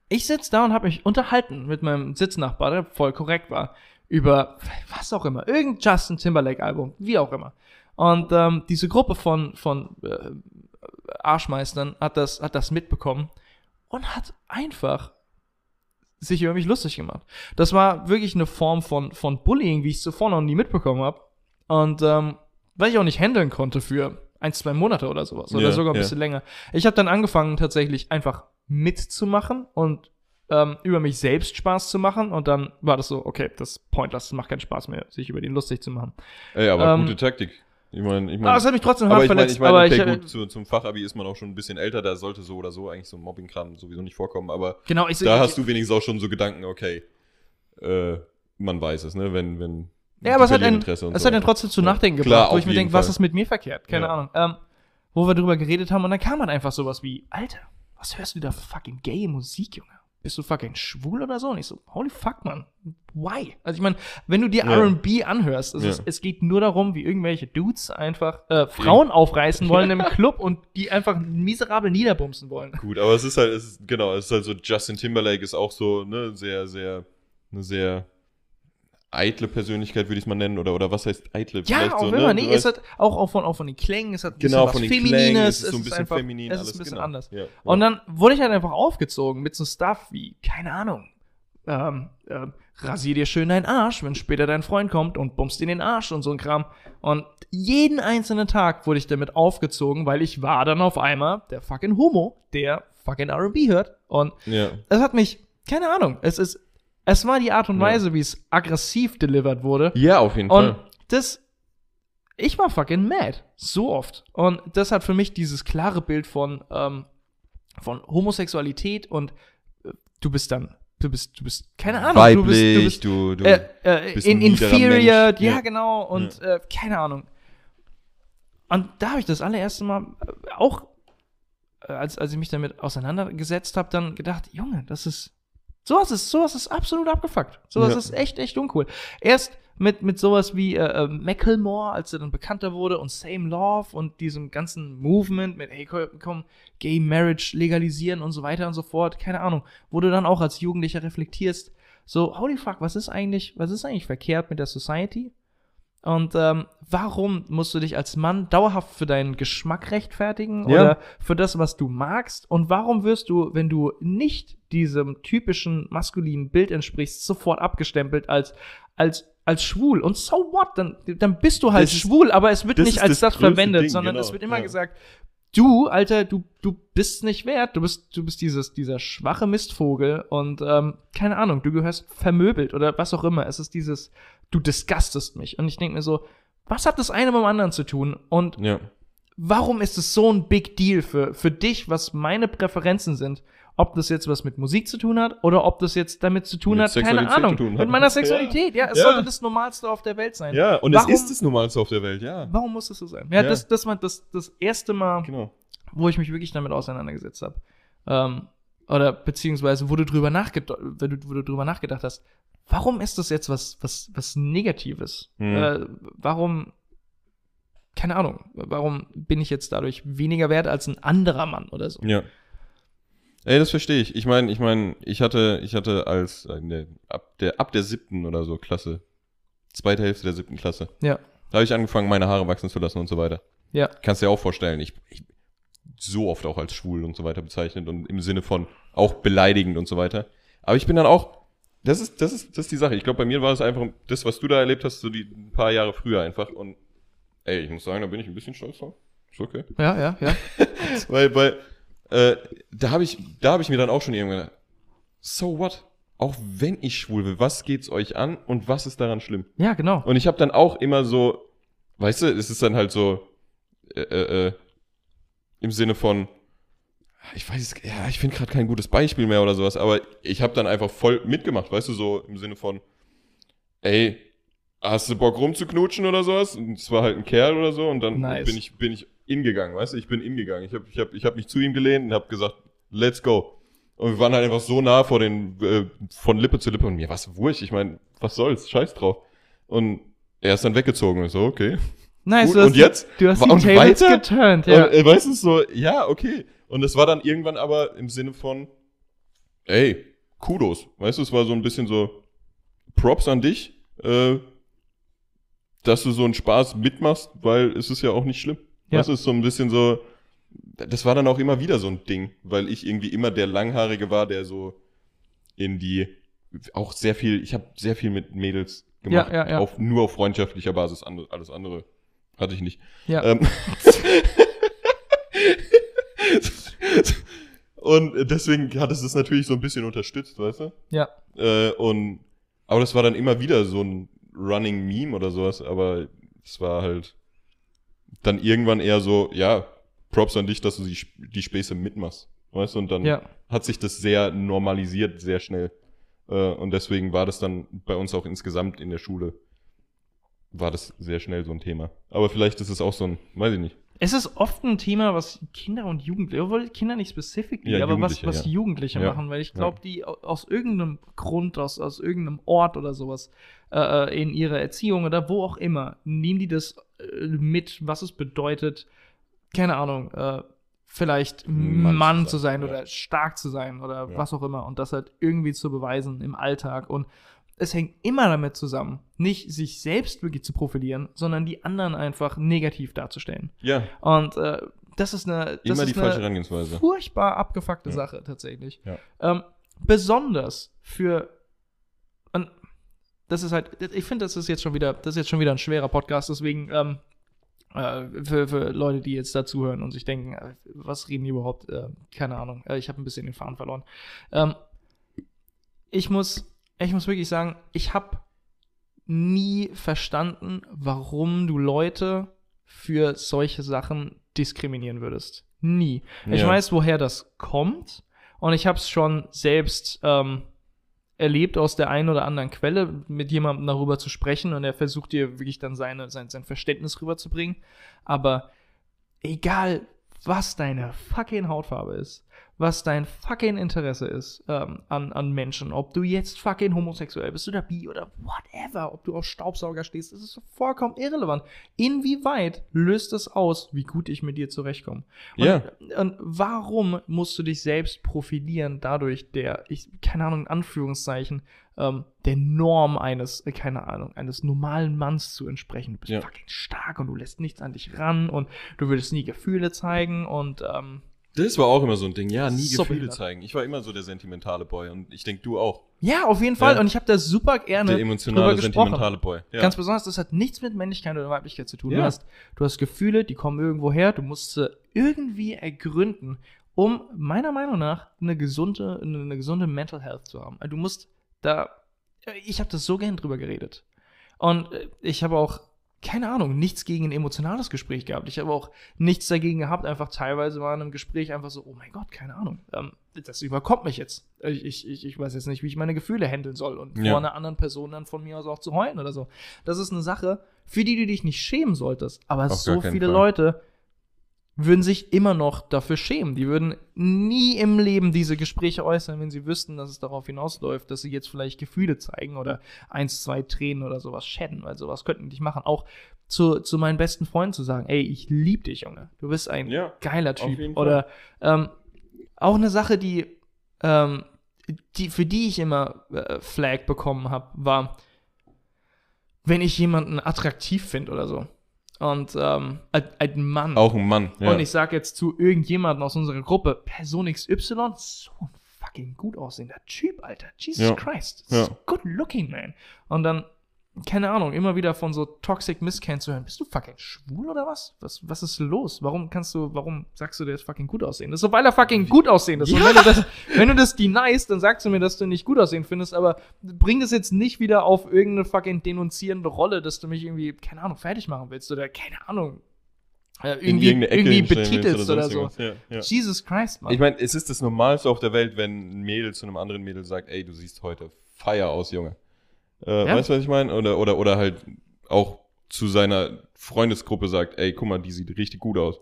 ich sitze da und habe mich unterhalten mit meinem Sitznachbar, der voll korrekt war, über was auch immer, irgendein Justin Timberlake-Album, wie auch immer. Und ähm, diese Gruppe von, von äh, Arschmeistern hat das, hat das mitbekommen und hat einfach sich über mich lustig gemacht. Das war wirklich eine Form von, von Bullying, wie ich es zuvor noch nie mitbekommen habe. Und ähm, weil ich auch nicht handeln konnte für ein, zwei Monate oder sowas. Oder Ja, sogar ein ja. bisschen länger. Ich habe dann angefangen, tatsächlich einfach mitzumachen und ähm, über mich selbst Spaß zu machen. Und dann war das so, okay, das ist pointless, das macht keinen Spaß mehr, sich über den lustig zu machen. Ey, aber ähm, gute Taktik. Ich meine, ich Aber meine. es hat mich trotzdem hart ich meine, verletzt. ich meine, aber okay, ich, äh, gut, zu, zum Fachabi ist man auch schon ein bisschen älter, da sollte so oder so eigentlich so Mobbing-Kram sowieso nicht vorkommen, aber genau, ich da hast du wenigstens auch schon so Gedanken, okay, äh, man weiß es, ne, wenn, wenn. Ja, aber es hat, einen, es so hat einen trotzdem zu Ja. nachdenken Klar, gebracht, wo auf ich mir denke, was ist mit mir verkehrt? Keine Ja. Ahnung. Ähm, wo wir drüber geredet haben und dann kam halt einfach sowas wie, Alter, was hörst du da für fucking gay Musik, Junge? Bist du fucking schwul oder so? Und ich so, holy fuck, man. Why? Also ich meine, wenn du dir Ja. R&B anhörst, es, Ja. ist, es geht nur darum, wie irgendwelche Dudes einfach äh, Frauen aufreißen wollen im Club und die einfach miserabel niederbumsen wollen. Gut, aber es ist halt, es ist, genau, es ist halt so, Justin Timberlake ist auch so, ne, sehr, sehr, eine sehr eitle Persönlichkeit, würde ich es mal nennen, oder, oder was heißt eitle? Ja, auch so, immer. ne? Nee, es hat auch, auch, von, auch von den Klängen, es hat genau, von was den Feminines, Klängen, es ist so ein bisschen einfach, feminin, es alles, ist ein bisschen genau. anders. Ja, ja. Und dann wurde ich halt einfach aufgezogen mit so Stuff wie, keine Ahnung, ähm, ähm, rasier dir schön deinen Arsch, wenn später dein Freund kommt und bummst in den Arsch und so ein Kram. Und jeden einzelnen Tag wurde ich damit aufgezogen, weil ich war dann auf einmal der fucking Homo, der fucking R&B hört. Und ja. es hat mich, keine Ahnung, es ist, es war die Art und Ja. Weise, wie es aggressiv delivered wurde. ja, auf jeden Und Fall. das, ich war fucking mad. So oft. Und das hat für mich dieses klare Bild von, ähm, von Homosexualität und äh, du bist dann, du bist, du bist, keine Ahnung, Weiblich, du bist, du bist, du, du, äh, äh, bist in, inferior, Mensch. ja, Ja. genau, und Äh, keine Ahnung. Und da habe ich das allererste Mal äh, auch, äh, als, als ich mich damit auseinandergesetzt habe, dann gedacht, Junge, das ist, sowas ist, sowas ist absolut abgefuckt. Sowas Ja. ist echt, echt uncool. Erst mit, mit sowas wie äh, äh, Macklemore, als er dann bekannter wurde, und Same Love und diesem ganzen Movement mit, hey, komm, komm, Gay Marriage legalisieren und so weiter und so fort, keine Ahnung, wo du dann auch als Jugendlicher reflektierst, so, holy fuck, was ist eigentlich, was ist eigentlich verkehrt mit der Society? Und ähm, warum musst du dich als Mann dauerhaft für deinen Geschmack rechtfertigen Ja. oder für das, was du magst? Und warum wirst du, wenn du nicht diesem typischen maskulinen Bild entsprichst, sofort abgestempelt als, als, als schwul? Und so what? Dann, dann bist du halt Das schwul, aber es wird nicht als das das, verwendet, Ding, sondern genau, es wird immer ja. gesagt, du, Alter, du, du bist nicht wert, du bist, du bist dieses, dieser schwache Mistvogel und ähm, keine Ahnung, du gehörst vermöbelt oder was auch immer. Es ist dieses, du disgustest mich. Und ich denke mir so, was hat das eine mit dem anderen zu tun? Und ja. warum ist es so ein Big Deal für, für dich, was meine Präferenzen sind? Ob das jetzt was mit Musik zu tun hat oder ob das jetzt damit zu tun Mit hat, keine Ahnung, zu tun hat. mit meiner Sexualität. Ja, es Ja. sollte das Normalste auf der Welt sein. Ja, und Warum- es ist das Normalste auf der Welt, ja. Warum muss das so sein? Ja, Ja. Das, das war das, das erste Mal, Genau. wo ich mich wirklich damit auseinandergesetzt habe. Ähm, oder beziehungsweise, wo du drüber nachgedacht, wo du, drüber nachgedacht hast, warum ist das jetzt was, was, was Negatives? Mhm. Äh, warum, keine Ahnung, warum bin ich jetzt dadurch weniger wert als ein anderer Mann oder so? Ja. Ey, das verstehe ich. Ich meine, ich meine, ich hatte, ich hatte als äh, der, ab der ab der siebten oder so Klasse, zweite Hälfte der siebten Klasse, Ja, da habe ich angefangen, meine Haare wachsen zu lassen und so weiter. ja, Kannst dir auch vorstellen, ich, ich so oft auch als schwul und so weiter bezeichnet und im Sinne von auch beleidigend und so weiter. Aber ich bin dann auch, das ist, das ist, das ist die Sache. Ich glaube, bei mir war es einfach das, was du da erlebt hast, so die ein paar Jahre früher einfach. Und ey, ich muss sagen, da bin ich ein bisschen stolz drauf. Ist okay. ja, ja, ja. Weil, weil äh, da habe ich, da habe ich mir dann auch schon irgendwann gedacht, so what? Auch wenn ich schwul bin, was geht's euch an und was ist daran schlimm? Ja, genau. Und ich habe dann auch immer so, weißt du, es ist dann halt so, äh, äh, äh, im Sinne von, ich weiß, es- ja, ich finde gerade kein gutes Beispiel mehr oder sowas, aber ich habe dann einfach voll mitgemacht, weißt du, so im Sinne von, ey, hast du Bock rumzuknutschen oder sowas? Und es war halt ein Kerl oder so und dann Nice. bin ich bin ich ingegangen, weißt du, ich bin ingegangen. Ich habe ich hab, ich hab mich zu ihm gelehnt und habe gesagt, let's go. Und wir waren halt einfach so nah vor den äh, von Lippe zu Lippe und mir was wurscht, ich meine, was soll's, scheiß drauf. Und er ist dann weggezogen und so, okay. Nice, Gut, du hast, und jetzt? Du hast die und Tables weiter? geturnt, ja. Und, äh, weißt du, so, ja, okay. Und es war dann irgendwann aber im Sinne von, ey, Kudos. Weißt du, es war so ein bisschen so, Props an dich, äh, dass du so einen Spaß mitmachst, weil es ist ja auch nicht schlimm. Ja. Es ist so ein bisschen so, das war dann auch immer wieder so ein Ding, weil ich irgendwie immer der Langhaarige war, der so in die, auch sehr viel, ich habe sehr viel mit Mädels gemacht, Ja, ja, ja. Auf, nur auf freundschaftlicher Basis, alles andere hatte ich nicht. ja. Ähm, und deswegen hat es das natürlich so ein bisschen unterstützt, weißt du? ja. Äh, und, aber das war dann immer wieder so ein Running Meme oder sowas, aber es war halt dann irgendwann eher so, ja, Props an dich, dass du die, die Späße mitmachst, weißt du? Und dann Ja. hat sich das sehr normalisiert, sehr schnell. Äh, und deswegen war das dann bei uns auch insgesamt in der Schule, war das sehr schnell so ein Thema. Aber vielleicht ist es auch so ein, weiß ich nicht. Es ist oft ein Thema, was Kinder und Jugendliche, obwohl Kinder nicht specifically, Ja, aber was, Jugendliche, was ja. Jugendliche Ja, machen, weil ich glaube, die au- aus irgendeinem Grund, aus, aus irgendeinem Ort oder sowas, äh, in ihrer Erziehung oder wo auch immer, nehmen die das äh, mit, was es bedeutet, keine Ahnung, äh, vielleicht Mann Mann, zu zu sein ja. oder stark zu sein oder Ja. was auch immer und das halt irgendwie zu beweisen im Alltag und es hängt immer damit zusammen, nicht sich selbst wirklich zu profilieren, sondern die anderen einfach negativ darzustellen. Ja, Und äh, das ist eine, das immer die ist falsche eine Herangehensweise. furchtbar abgefuckte Ja. Sache tatsächlich. Ja. Ähm, besonders für das ist halt, ich finde, das ist jetzt schon wieder, das ist jetzt schon wieder ein schwerer Podcast, deswegen ähm, äh, für, für Leute, die jetzt dazuhören und sich denken, äh, was reden die überhaupt? Äh, keine Ahnung. Äh, ich habe ein bisschen den Faden verloren. Ähm, ich muss, ich muss wirklich sagen, ich habe nie verstanden, warum du Leute für solche Sachen diskriminieren würdest. Nie. Ich Ja. weiß, woher das kommt und ich habe es schon selbst ähm, erlebt aus der einen oder anderen Quelle, mit jemandem darüber zu sprechen und er versucht dir wirklich dann seine, sein, sein Verständnis rüberzubringen. Aber egal, was deine fucking Hautfarbe ist, was dein fucking Interesse ist ähm, an, an Menschen, ob du jetzt fucking homosexuell bist oder bi oder whatever, ob du auf Staubsauger stehst, das ist vollkommen irrelevant. Inwieweit löst es aus, wie gut ich mit dir zurechtkomme? Und, Ja. und warum musst du dich selbst profilieren dadurch, der, ich, keine Ahnung, in Anführungszeichen, ähm, der Norm eines, äh, keine Ahnung, eines normalen Manns zu entsprechen? Du bist Ja. fucking stark und du lässt nichts an dich ran und du würdest nie Gefühle zeigen und ähm, Das war auch immer so ein Ding. Ja, nie So Gefühle zeigen. Ich war immer so der sentimentale Boy und ich denke, du auch. ja, auf jeden Fall. Ja. Und ich habe da super gerne der emotionale, gesprochen. sentimentale Boy. Ja. Ganz besonders, das hat nichts mit Männlichkeit oder Weiblichkeit zu tun. Du, Ja. hast, du hast Gefühle, die kommen irgendwo her, du musst sie irgendwie ergründen, um meiner Meinung nach eine gesunde, eine, gesunde Mental Health zu haben. Du musst da, ich habe das so gern drüber geredet. Und äh, ich habe auch, keine Ahnung, nichts gegen ein emotionales Gespräch gehabt. Ich habe auch nichts dagegen gehabt, einfach teilweise war in einem Gespräch einfach so, oh mein Gott, keine Ahnung, ähm, das überkommt mich jetzt. Ich, ich, ich, weiß jetzt nicht, wie ich meine Gefühle handeln soll und Ja. vor einer anderen Person dann von mir aus auch zu heulen oder so. Das ist eine Sache, für die du dich nicht schämen solltest. Aber Auf so viele Fall. Leute würden sich immer noch dafür schämen. Die würden nie im Leben diese Gespräche äußern, wenn sie wüssten, dass es darauf hinausläuft, dass sie jetzt vielleicht Gefühle zeigen oder eins, zwei Tränen oder sowas schäden, weil sowas könnten die nicht machen. Auch zu, zu meinen besten Freunden zu sagen, ey, ich lieb dich, Junge. Du bist ein Ja, geiler Typ. Oder ähm, auch eine Sache, die, ähm, die für die ich immer äh, Flag bekommen habe, war, wenn ich jemanden attraktiv finde oder so. Und ähm, ein, Mann. Auch ein Mann. Ja. Und ich sag jetzt zu irgendjemandem aus unserer Gruppe, Person XY, so ein fucking gut aussehender Typ, Alter. Jesus Ja. Christ. Ja. So good looking, man. Und dann keine Ahnung, immer wieder von so Toxic Misscan zu hören. Bist du fucking schwul oder was? Was, was ist los? Warum kannst du, warum sagst du, der ist fucking gut aussehen? Das ist so, weil er fucking gut aussehen ist. Und wenn du das, wenn du das deniest, dann sagst du mir, dass du nicht gut aussehen findest, aber bring das jetzt nicht wieder auf irgendeine fucking denunzierende Rolle, dass du mich irgendwie, keine Ahnung, fertig machen willst oder keine Ahnung, äh, irgendwie, irgendwie betitelst oder, sonst so. Ja, ja. Jesus Christ, Mann. Ich meine, es ist das Normalste auf der Welt, wenn ein Mädel zu einem anderen Mädel sagt, ey, du siehst heute feier aus, Junge. Äh, Ja. Weißt du, was ich meine? Oder, oder, oder halt auch zu seiner Freundesgruppe sagt, ey, guck mal, die sieht richtig gut aus.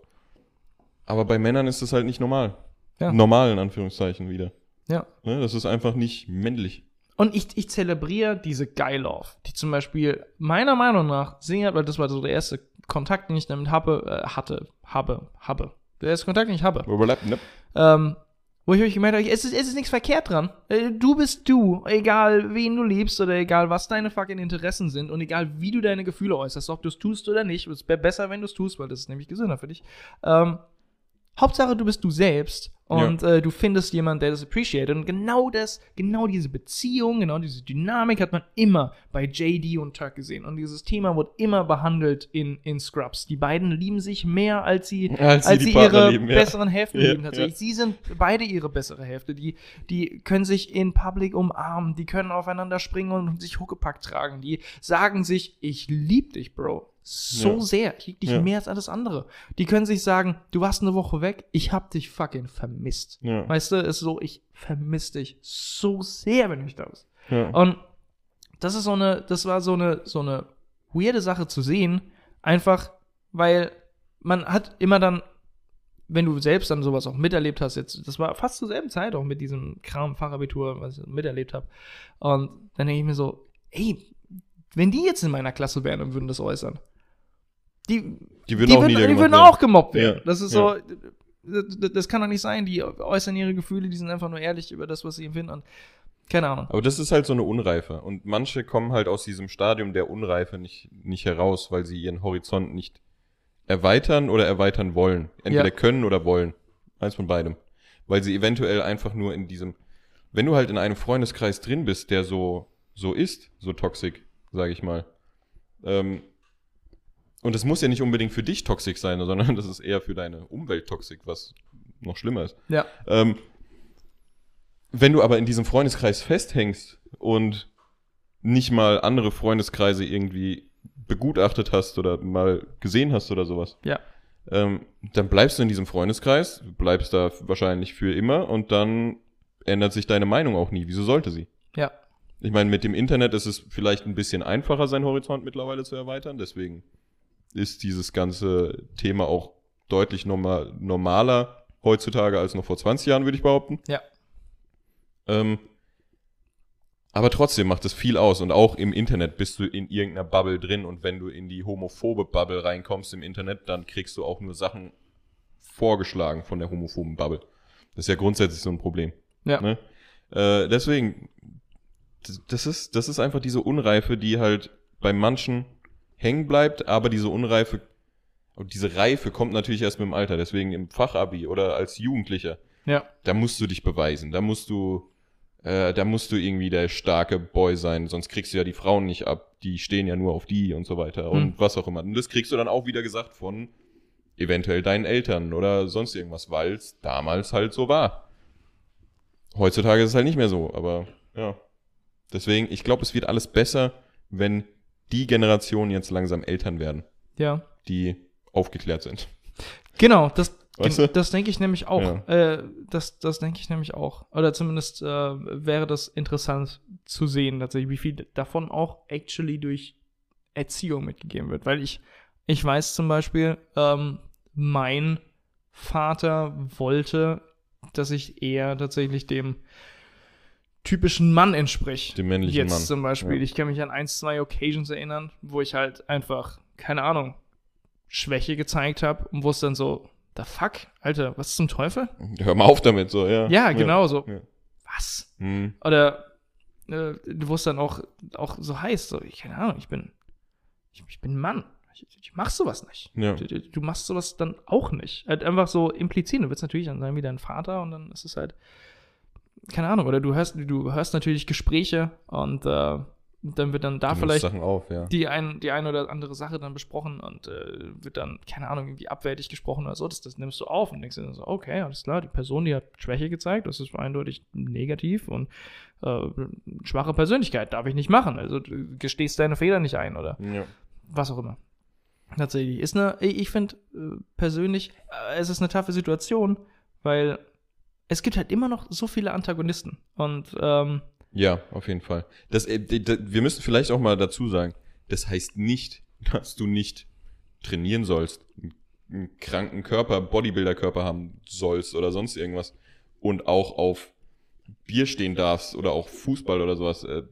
Aber bei Männern ist das halt nicht normal. Ja. Normal in Anführungszeichen wieder. ja. Ne? Das ist einfach nicht männlich. Und ich, ich zelebriere diese Guy Love, die zum Beispiel meiner Meinung nach singen, weil das war so der erste Kontakt, den ich damit habe, äh, hatte, habe, habe. Der erste Kontakt, den ich habe. Überlebt, ne? Ähm, wo ich euch gemerkt habe, es ist, es ist nichts verkehrt dran. Äh, Du bist du, egal wen du liebst oder egal was deine fucking Interessen sind und egal wie du deine Gefühle äußerst, ob du es tust oder nicht. Es wäre besser, wenn du es tust, weil das ist nämlich gesünder für dich. Ähm, Hauptsache, du bist du selbst und äh, du findest jemanden, der das appreciated. Und genau das, genau diese Beziehung, genau diese Dynamik hat man immer bei JD und Turk gesehen. Und dieses Thema wird immer behandelt in, in Scrubs. Die beiden lieben sich mehr, als sie, Als als sie sie, ihre lieben, ja. besseren Hälften Ja, lieben tatsächlich. Sie sind beide ihre bessere Hälfte. Die, die können sich in Public umarmen, die können aufeinander springen und sich Huckepack tragen. Die sagen sich, ich lieb dich, Bro. So Ja. sehr. Ich lieb dich Ja. mehr als alles andere. Die können sich sagen, du warst eine Woche weg, ich hab dich fucking vermisst. Ja. Weißt du, ist so, ich vermiss dich so sehr, wenn du nicht da bist. Und das ist so eine, das war so eine, so eine weirde Sache zu sehen, einfach, weil man hat immer dann, wenn du selbst dann sowas auch miterlebt hast, jetzt, das war fast zur selben Zeit auch mit diesem Kram Fachabitur, was ich miterlebt habe. Und dann denke ich mir so, ey, wenn die jetzt in meiner Klasse wären und würden das äußern, die, Die würden auch würden, die würden auch gemobbt werden. Ja, Das ist ja. so, das, das kann doch nicht sein. Die äußern ihre Gefühle, die sind einfach nur ehrlich über das, was sie empfinden. Und keine Ahnung. Aber das ist halt so eine Unreife. Und manche kommen halt aus diesem Stadium der Unreife nicht, nicht heraus, weil sie ihren Horizont nicht erweitern oder erweitern wollen. Entweder Ja. können oder wollen. Eins von beidem. Weil sie eventuell einfach nur in diesem, wenn du halt in einem Freundeskreis drin bist, der so, so ist, so toxisch, sage ich mal. Ähm, und das muss ja nicht unbedingt für dich toxisch sein, sondern das ist eher für deine Umwelt toxisch, was noch schlimmer ist. Ja. Ähm, wenn du aber in diesem Freundeskreis festhängst und nicht mal andere Freundeskreise irgendwie begutachtet hast oder mal gesehen hast oder sowas, Ja. ähm, dann bleibst du in diesem Freundeskreis, bleibst da wahrscheinlich für immer und dann ändert sich deine Meinung auch nie. Wieso sollte sie? Ja. Ich meine, mit dem Internet ist es vielleicht ein bisschen einfacher, seinen Horizont mittlerweile zu erweitern. Deswegen ist dieses ganze Thema auch deutlich normal, normaler heutzutage als noch vor 20 Jahren, würde ich behaupten. Ja. Ähm, aber trotzdem macht es viel aus und auch im Internet bist du in irgendeiner Bubble drin und wenn du in die homophobe Bubble reinkommst im Internet, dann kriegst du auch nur Sachen vorgeschlagen von der homophoben Bubble. Das ist ja grundsätzlich so ein Problem. Ja. Ne? Äh, deswegen, das- das ist, das ist einfach diese Unreife, die halt bei manchen hängen bleibt, aber diese Unreife, diese Reife kommt natürlich erst mit dem Alter. Deswegen im Fachabi oder als Jugendlicher, Ja. da musst du dich beweisen. Da musst du, äh, da musst du irgendwie der starke Boy sein, sonst kriegst du ja die Frauen nicht ab. Die stehen ja nur auf die und so weiter und Hm. was auch immer. Und das kriegst du dann auch wieder gesagt von eventuell deinen Eltern oder sonst irgendwas, weil es damals halt so war. Heutzutage ist es halt nicht mehr so, aber ja. Deswegen, ich glaube, es wird alles besser, wenn die Generationen jetzt langsam Eltern werden, Ja. die aufgeklärt sind. Genau, das, Weißt du? das denke ich nämlich auch. Ja. Äh, das das denke ich nämlich auch. Oder zumindest äh, wäre das interessant zu sehen, tatsächlich, wie viel davon auch actually durch Erziehung mitgegeben wird. Weil ich, ich weiß zum Beispiel, ähm, mein Vater wollte, dass ich eher tatsächlich dem typischen Mann entspreche. Dem männlichen Jetzt Mann. zum Beispiel. Ja. Ich kann mich an ein, zwei Occasions erinnern, wo ich halt einfach, keine Ahnung, Schwäche gezeigt habe und wo es dann so, the fuck, Alter, was zum Teufel? Hör mal auf damit, so, ja. Ja, genau so. Ja. Was? Hm. Oder äh, wo es dann auch, auch so heißt, so, ich, keine Ahnung, ich bin, ich, ich bin Mann. Ich, ich mach sowas nicht. Ja. Du, du, du machst sowas dann auch nicht. Halt einfach so implizit. Du willst natürlich dann sein wie dein Vater und dann ist es halt, keine Ahnung, oder du hörst, du hörst natürlich Gespräche und äh, dann wird dann da Du vielleicht auf, ja. die ein, die eine oder andere Sache dann besprochen und äh, wird dann, keine Ahnung, irgendwie abwertig gesprochen oder so. Das, das nimmst du auf und denkst dir so, okay, alles klar, die Person, die hat Schwäche gezeigt, das ist eindeutig negativ und äh, schwache Persönlichkeit darf ich nicht machen. Also du gestehst deine Fehler nicht ein oder ja. was auch immer. Tatsächlich. Ist eine, ich ich finde äh, persönlich, äh, es ist eine taffe Situation, weil es gibt halt immer noch so viele Antagonisten. Und ähm, Ja, auf jeden Fall. Das, äh, d- d- wir müssen vielleicht auch mal dazu sagen, das heißt nicht, dass du nicht trainieren sollst, einen- einen kranken Körper, Bodybuilder-Körper haben sollst oder sonst irgendwas und auch auf Bier stehen darfst oder auch Fußball oder sowas. Äh,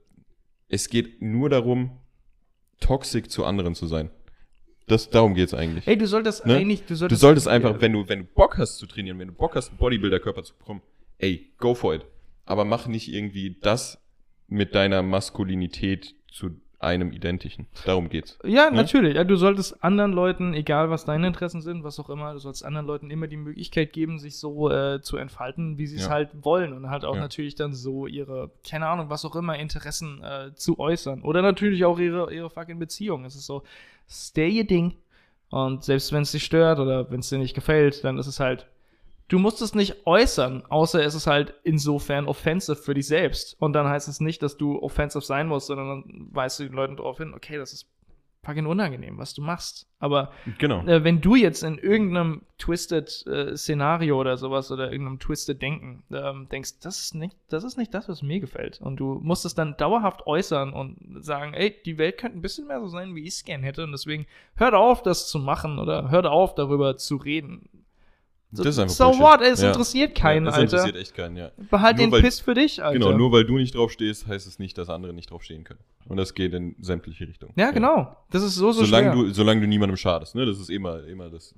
Es geht nur darum, toxisch zu anderen zu sein. Das, darum geht's eigentlich. ey, du solltest Ne? eigentlich, du Du solltest, solltest einfach, wenn du, wenn du Bock hast zu trainieren, wenn du Bock hast, einen Bodybuilder-Körper zu bekommen, ey, go for it. Aber mach nicht irgendwie das mit deiner Maskulinität zu einem identischen. Darum geht's. Ja, Ne? natürlich. Ja, du solltest anderen Leuten, egal was deine Interessen sind, was auch immer, du sollst anderen Leuten immer die Möglichkeit geben, sich so äh, zu entfalten, wie sie es Ja. halt wollen und halt auch Ja. natürlich dann so ihre, keine Ahnung, was auch immer, Interessen äh, zu äußern. Oder natürlich auch ihre, ihre fucking Beziehung. Es ist so, stay ihr Ding. Und selbst wenn es dich stört oder wenn es dir nicht gefällt, dann ist es halt, du musst es nicht äußern, außer es ist halt insofern offensive für dich selbst. Und dann heißt es nicht, dass du offensive sein musst, sondern dann weist du den Leuten darauf hin, okay, das ist fucking unangenehm, was du machst. Aber Genau. äh, wenn du jetzt in irgendeinem twisted äh, Szenario oder sowas oder irgendeinem twisted Denken ähm, denkst, das ist nicht, das ist nicht das, was mir gefällt. Und du musst es dann dauerhaft äußern und sagen, ey, die Welt könnte ein bisschen mehr so sein, wie ich es gern hätte. Und deswegen hört auf, das zu machen oder hört auf, darüber zu reden. So, Das ist einfach so Bullshit. what? Es Ja. interessiert keinen, ja, das Alter. interessiert echt keinen, ja. Behalt Nur den weil- Piss für dich, Alter. Genau, nur weil du nicht drauf stehst, heißt es nicht, dass andere nicht drauf stehen können. Und das geht in sämtliche Richtungen. ja, genau. Das ist so, so solange schwer. du, solange du niemandem schadest, ne? Das ist immer, immer das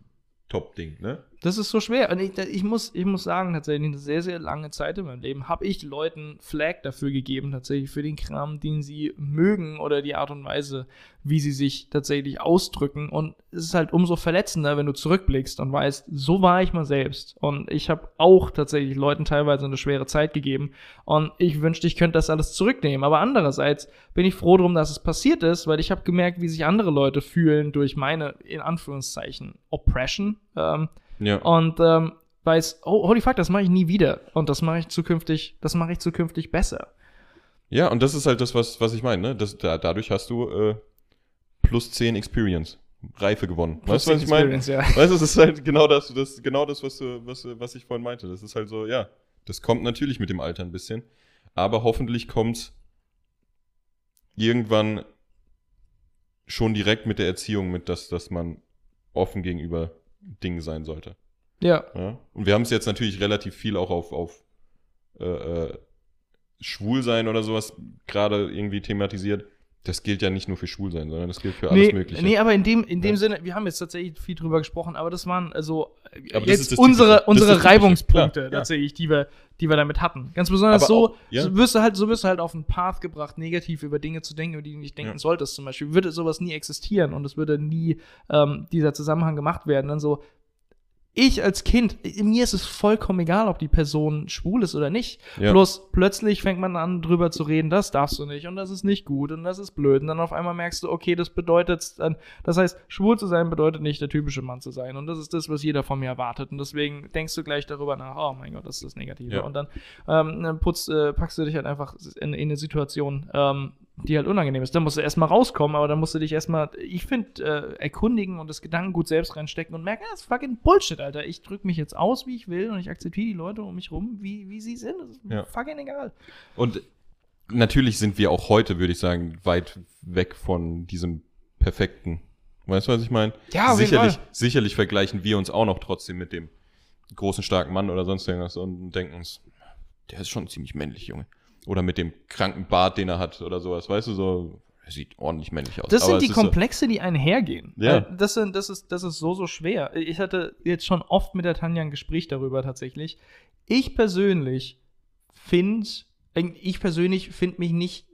Top-Ding, ne? Das ist so schwer. Und ich, ich, muss, ich muss sagen, tatsächlich, eine sehr, sehr lange Zeit in meinem Leben habe ich Leuten Flag dafür gegeben, tatsächlich für den Kram, den sie mögen oder die Art und Weise, wie sie sich tatsächlich ausdrücken. Und es ist halt umso verletzender, wenn du zurückblickst und weißt, so war ich mal selbst. Und ich habe auch tatsächlich Leuten teilweise eine schwere Zeit gegeben. Und ich wünschte, ich könnte das alles zurücknehmen. Aber andererseits bin ich froh drum, dass es passiert ist, weil ich habe gemerkt, wie sich andere Leute fühlen durch meine, in Anführungszeichen, Oppression. Ähm, Ja. und ähm, weiß, oh, holy fuck, das mache ich nie wieder. Und das mache ich zukünftig, das mache ich zukünftig besser. Ja, und das ist halt das, was, was ich meine, ne? Das, da, dadurch hast du äh, plus 10 Experience. Reife gewonnen. weißt du, was ich meine? Ja. Weißt du, es ist halt genau das, das genau das, was, du, was, was ich vorhin meinte. Das ist halt so, ja, das kommt natürlich mit dem Alter ein bisschen. Aber hoffentlich kommt irgendwann schon direkt mit der Erziehung mit, dass, dass man offen gegenüber Dingen sein sollte. ja. Ja? Und wir haben es jetzt natürlich relativ viel auch auf, auf äh, äh, Schwulsein oder sowas gerade irgendwie thematisiert. Das gilt ja nicht nur für Schwulsein, sondern das gilt für alles Nee, Mögliche. nee, aber in dem, in dem Ja. Sinne, wir haben jetzt tatsächlich viel drüber gesprochen, aber das waren also Aber jetzt das unsere, Typische. Unsere. Reibungspunkte Klar, ja. tatsächlich, die wir, die wir damit hatten. Ganz besonders so, auch- ja. so wirst du halt, so wirst du halt auf einen Path gebracht, negativ über Dinge zu denken, über die du nicht denken Ja. solltest. Zum Beispiel würde sowas nie existieren und es würde nie ähm, dieser Zusammenhang gemacht werden. Dann so, ich als Kind, mir ist es vollkommen egal, ob die Person schwul ist oder nicht. Ja. Bloß plötzlich fängt man an, drüber zu reden, das darfst du nicht und das ist nicht gut und das ist blöd. Und dann auf einmal merkst du, okay, das bedeutet dann, das heißt, schwul zu sein bedeutet nicht der typische Mann zu sein. Und das ist das, was jeder von mir erwartet. Und deswegen denkst du gleich darüber nach, oh mein Gott, das ist das Negative. Ja. Und dann ähm, putzt, äh, packst du dich halt einfach in, in eine Situation, ähm, die halt unangenehm ist. Dann musst du erstmal rauskommen, aber dann musst du dich erstmal, ich finde, äh, erkundigen und das Gedankengut selbst reinstecken und merken, das ist fucking Bullshit, Alter. Ich drücke mich jetzt aus, wie ich will und ich akzeptiere die Leute um mich rum, wie, wie sie sind. Das ist Ja. fucking egal. Und natürlich sind wir auch heute, würde ich sagen, weit weg von diesem perfekten. Weißt du, was ich meine? Ja, sicherlich, sicherlich vergleichen wir uns auch noch trotzdem mit dem großen, starken Mann oder sonst irgendwas und denken uns, der ist schon ziemlich männlich, Junge. Oder mit dem kranken Bart, den er hat oder sowas. Weißt du, so, er sieht ordentlich männlich aus. Das Aber sind die ist so- Komplexe, die einhergehen. Ja. Äh, Das, sind, das, ist, das ist so, so schwer. Ich hatte jetzt schon oft mit der Tanja ein Gespräch darüber tatsächlich. Ich persönlich finde, ich persönlich finde mich nicht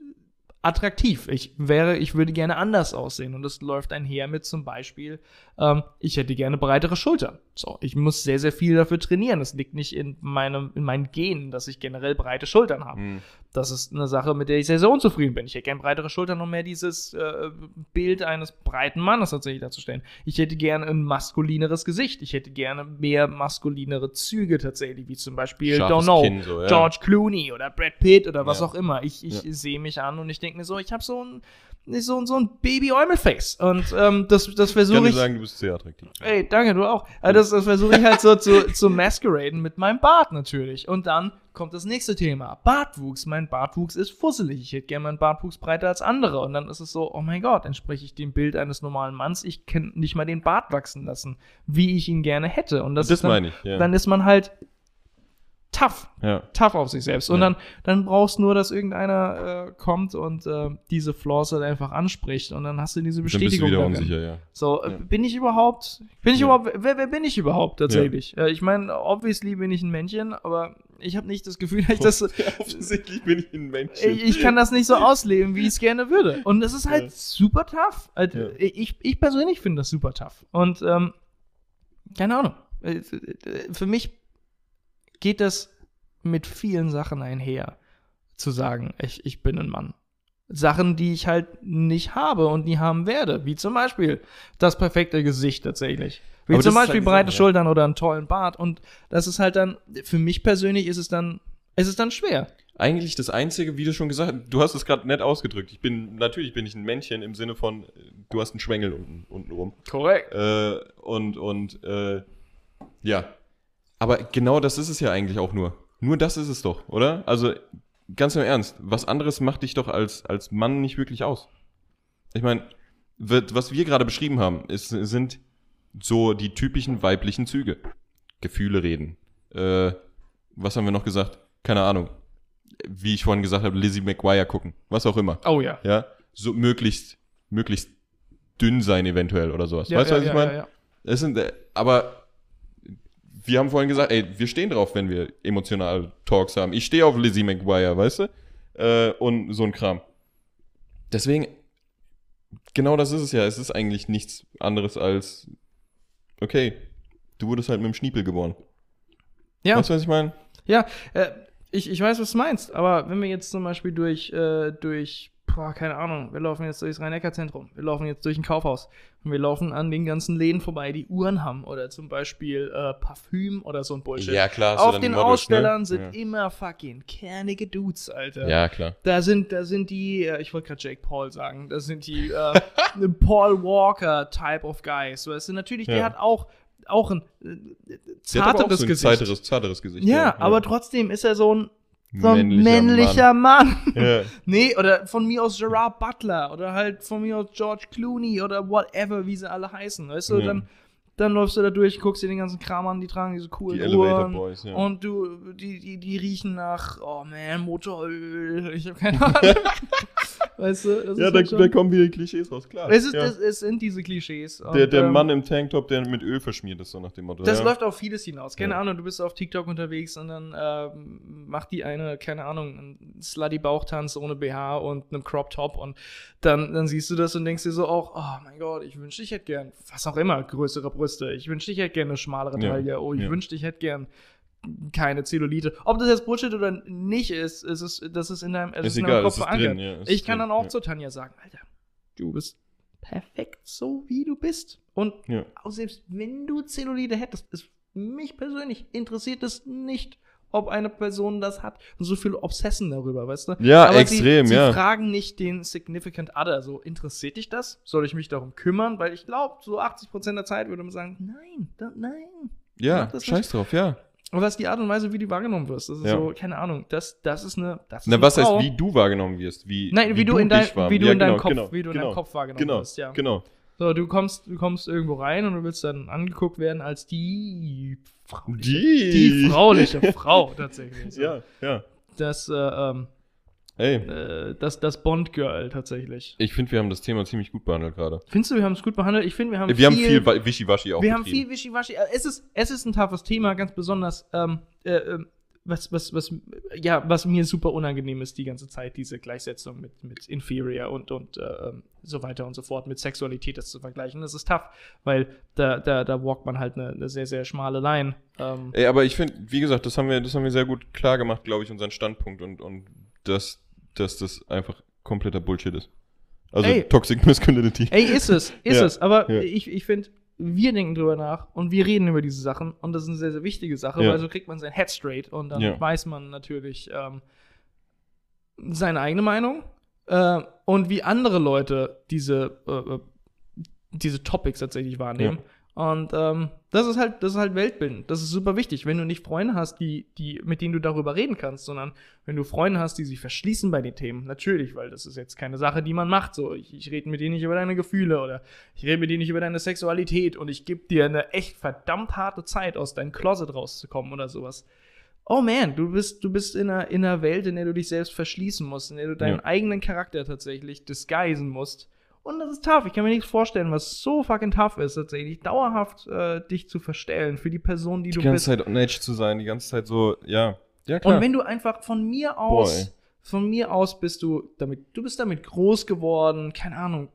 attraktiv. Ich wäre, ich würde gerne anders aussehen. Und das läuft einher mit zum Beispiel, ähm, ich hätte gerne breitere Schultern. So, ich muss sehr, sehr viel dafür trainieren. Das liegt nicht in meinem, in meinen Genen, dass ich generell breite Schultern habe. Hm. Das ist eine Sache, mit der ich sehr, sehr unzufrieden bin. Ich hätte gerne breitere Schultern, um mehr dieses äh, Bild eines breiten Mannes tatsächlich darzustellen. Ich hätte gerne ein maskulineres Gesicht. Ich hätte gerne mehr maskulinere Züge tatsächlich, wie zum Beispiel, Scharfes don't know, Kinn, so, ja. George Clooney oder Brad Pitt oder was Ja. auch immer. Ich, ich Ja. sehe mich an und ich denke mir so, ich habe so ein, so, so ein Baby-Eumel-Face. Und ähm, das, das Ich kann versuche ich. sagen, du bist sehr attraktiv. Ey, danke, du auch. Also das, das versuche ich halt so zu, zu masqueraden mit meinem Bart natürlich. Und dann kommt das nächste Thema. Bartwuchs. Mein Bartwuchs ist fusselig. Ich hätte gerne meinen Bartwuchs breiter als andere. Und dann ist es so, oh mein Gott, entspreche ich dem Bild eines normalen Manns. Ich kann nicht mal den Bart wachsen lassen, wie ich ihn gerne hätte. Und das, Das ist dann, meine ich, ja. Dann ist man halt tough ja. tough auf sich selbst. Und Ja. dann, dann brauchst du nur, dass irgendeiner äh, kommt und äh, diese Flaws halt einfach anspricht und dann hast du diese Dann bist du Bestätigung. wieder unsicher, ja. So, äh, Ja. bin ich überhaupt, bin ich Ja. überhaupt, wer, wer bin ich überhaupt tatsächlich? Äh, ich meine, obviously bin ich ein Männchen, aber ich habe nicht das Gefühl, dass ich das, Offensichtlich bin ich ein Mensch. ich, ich kann das nicht so ausleben, wie ich es gerne würde. Und es ist halt super tough. Also, ich, ich persönlich finde das super tough. Und ähm, keine Ahnung. Äh, äh, Für mich geht das mit vielen Sachen einher, zu sagen, ich, ich bin ein Mann. Sachen, die ich halt nicht habe und nie haben werde, wie zum Beispiel das perfekte Gesicht tatsächlich. Wie Aber zum halt Beispiel die breite Sache, ja. Schultern oder einen tollen Bart. Und das ist halt dann, für mich persönlich ist es dann, ist es dann schwer. Eigentlich das Einzige, wie du schon gesagt hast, du hast es gerade nett ausgedrückt. Ich bin, natürlich bin ich ein Männchen im Sinne von, du hast einen Schwengel unten, unten rum. Korrekt. Äh, und, und, äh, ja. Aber genau das ist es ja eigentlich auch nur. Nur das ist es doch, oder? Also, ganz im Ernst, was anderes macht dich doch als, als Mann nicht wirklich aus. Ich meine, was wir gerade beschrieben haben, ist, sind so die typischen weiblichen Züge. Gefühle reden. Äh, was haben wir noch gesagt? Keine Ahnung. Wie ich vorhin gesagt habe, Lizzie McGuire gucken. Was auch immer. Oh ja. Ja. So möglichst, möglichst dünn sein eventuell oder sowas. ja weißt du, ja, was ich ja, meine? Ja, ja. Es sind, äh, aber wir haben vorhin gesagt, ey, wir stehen drauf, wenn wir emotional Talks haben. Ich stehe auf Lizzie McGuire, weißt du? Äh, und so ein Kram. Deswegen, genau das ist es ja. Es ist eigentlich nichts anderes als, okay, du wurdest halt mit dem Schniepel geboren. Ja. Weißt du, was ich meine? Ja, äh, ich, ich weiß, was du meinst, aber wenn wir jetzt zum Beispiel durch, äh, durch, boah, keine Ahnung, wir laufen jetzt durchs Rhein-Neckar-Zentrum, wir laufen jetzt durch ein Kaufhaus und wir laufen an den ganzen Läden vorbei, die Uhren haben oder zum Beispiel äh, Parfüm oder so ein Bullshit. klar. hast du Auf den Models, Ausstellern ne? sind immer fucking kernige Dudes, Alter. Ja. ja, klar. Da sind, da sind die, äh, ich wollte gerade Jake Paul sagen, da sind die äh, Paul Walker Type of Guys. Es sind natürlich, der Ja. hat auch, auch ein äh, aber auch zarteres so ein Gesicht. zarteres, zarteres Gesicht. Ja, aber trotzdem ist er so ein, so ein männlicher, Mann. Mann. Ja. nee, oder von mir aus Gerard Butler oder halt von mir aus George Clooney oder whatever, wie sie alle heißen. Weißt du, Ja. dann, dann läufst du da durch, guckst dir den ganzen Kram an, die tragen diese coolen Die Elevator Uhren. Boys, ja. Und du, die, die, die riechen nach, oh man, Motoröl. Ich hab keine Ahnung. weißt du, das Ja, ist da, halt da kommen wieder Klischees raus, klar. es, ist, ja. es, es sind diese Klischees. der Und, der ähm, Mann im Tanktop, der mit Öl verschmiert ist, so nach dem Motto. Das ja. läuft auf vieles hinaus. Keine. Ahnung, du bist auf TikTok unterwegs und dann ähm, macht die eine, keine Ahnung, einen slutty Bauchtanz ohne BH und einem Crop Top und dann, dann siehst du das und denkst dir so auch, oh mein Gott, ich wünschte, ich hätte gern, was auch immer, größere Brüste. Ich wünschte, ich hätte gern eine schmalere Ja. Taille. Oh, ich Ja. wünschte, ich hätte gern keine Zellulite. Ob das jetzt Bullshit oder nicht ist, ist es, das ist in deinem, es Ist in egal, deinem es ist drin, ja, ich ist kann drin, dann auch ja. zu Tanja sagen, Alter, du bist perfekt so, wie du bist. Und Ja. auch selbst wenn du Zellulite hättest, ist mich persönlich interessiert es nicht, ob eine Person das hat. Und so viele Obsessen darüber, weißt du? Ja, Aber extrem, sie, ja. Sie fragen nicht den Significant Other, so, interessiert dich das? Soll ich mich darum kümmern? Weil ich glaube, so 80% der Zeit würde man sagen, nein, da, nein. Ja, scheiß drauf, ja. Und das ist die Art und Weise, wie du wahrgenommen wirst. Das ist Ja. so, keine Ahnung, das, das ist eine, das ist Na, eine was Frau. heißt, wie du wahrgenommen wirst? Wie, Nein, wie, du in, dein, dich wahr- wie du ja, in deinem genau, Kopf, genau, wie du in genau, deinem Kopf wahrgenommen Genau, wirst, ja. genau. So, du kommst, du kommst irgendwo rein und du willst dann angeguckt werden als die frauliche, Die. die frauliche Frau tatsächlich. So. Ja, ja. Das, äh, ähm, Ey, äh, das, das Bond-Girl tatsächlich. ich finde, wir haben das Thema ziemlich gut behandelt gerade. Findest du, wir haben es gut behandelt? Ich finde, wir haben Wir haben viel Wa- Wischiwaschi auch wir haben viel Wischiwaschi. Äh, Es ist, es ist ein toughes Thema, ganz besonders. Ähm, äh, ähm, was, was, was, ja, was mir super unangenehm ist die ganze Zeit, diese Gleichsetzung mit, mit Inferior und, und äh, ähm, so weiter und so fort, mit Sexualität das zu vergleichen. Das ist tough, weil da, da, da walkt man halt eine, eine sehr, sehr schmale Line. Ähm, Ey, aber ich finde, wie gesagt, das haben wir, das haben wir sehr gut klar gemacht, glaube ich, unseren Standpunkt und, und dass, dass das einfach kompletter Bullshit ist. Also Ey. Toxic Masculinity. ey, ist es, ist Ja, es. Aber ja. ich, ich finde, wir denken drüber nach und wir reden über diese Sachen und das ist eine sehr, sehr wichtige Sache, Ja. weil so kriegt man sein Head straight und dann Ja. weiß man natürlich ähm, seine eigene Meinung äh, und wie andere Leute diese, äh, äh, diese Topics tatsächlich wahrnehmen. Und ähm, das ist halt, das ist halt Weltbild. Das ist super wichtig. Wenn du nicht Freunde hast, die, die, mit denen du darüber reden kannst, sondern wenn du Freunde hast, die sich verschließen bei den Themen, natürlich, weil das ist jetzt keine Sache, die man macht. So, ich, ich rede mit dir nicht über deine Gefühle oder ich rede mit dir nicht über deine Sexualität und ich gebe dir eine echt verdammt harte Zeit, aus deinem Closet rauszukommen oder sowas. Oh man, du bist, du bist in einer, in einer Welt, in der du dich selbst verschließen musst, in der du deinen Ja. eigenen Charakter tatsächlich disguisen musst. Und das ist tough. Ich kann mir nichts vorstellen, was so fucking tough ist, tatsächlich dauerhaft äh, dich zu verstellen für die Person, die, Die du ganze bist. Zeit on edge zu sein, die ganze Zeit so, ja. Ja, klar. Und wenn du einfach von mir aus, ey. von mir aus bist du damit, du bist damit groß geworden, keine Ahnung,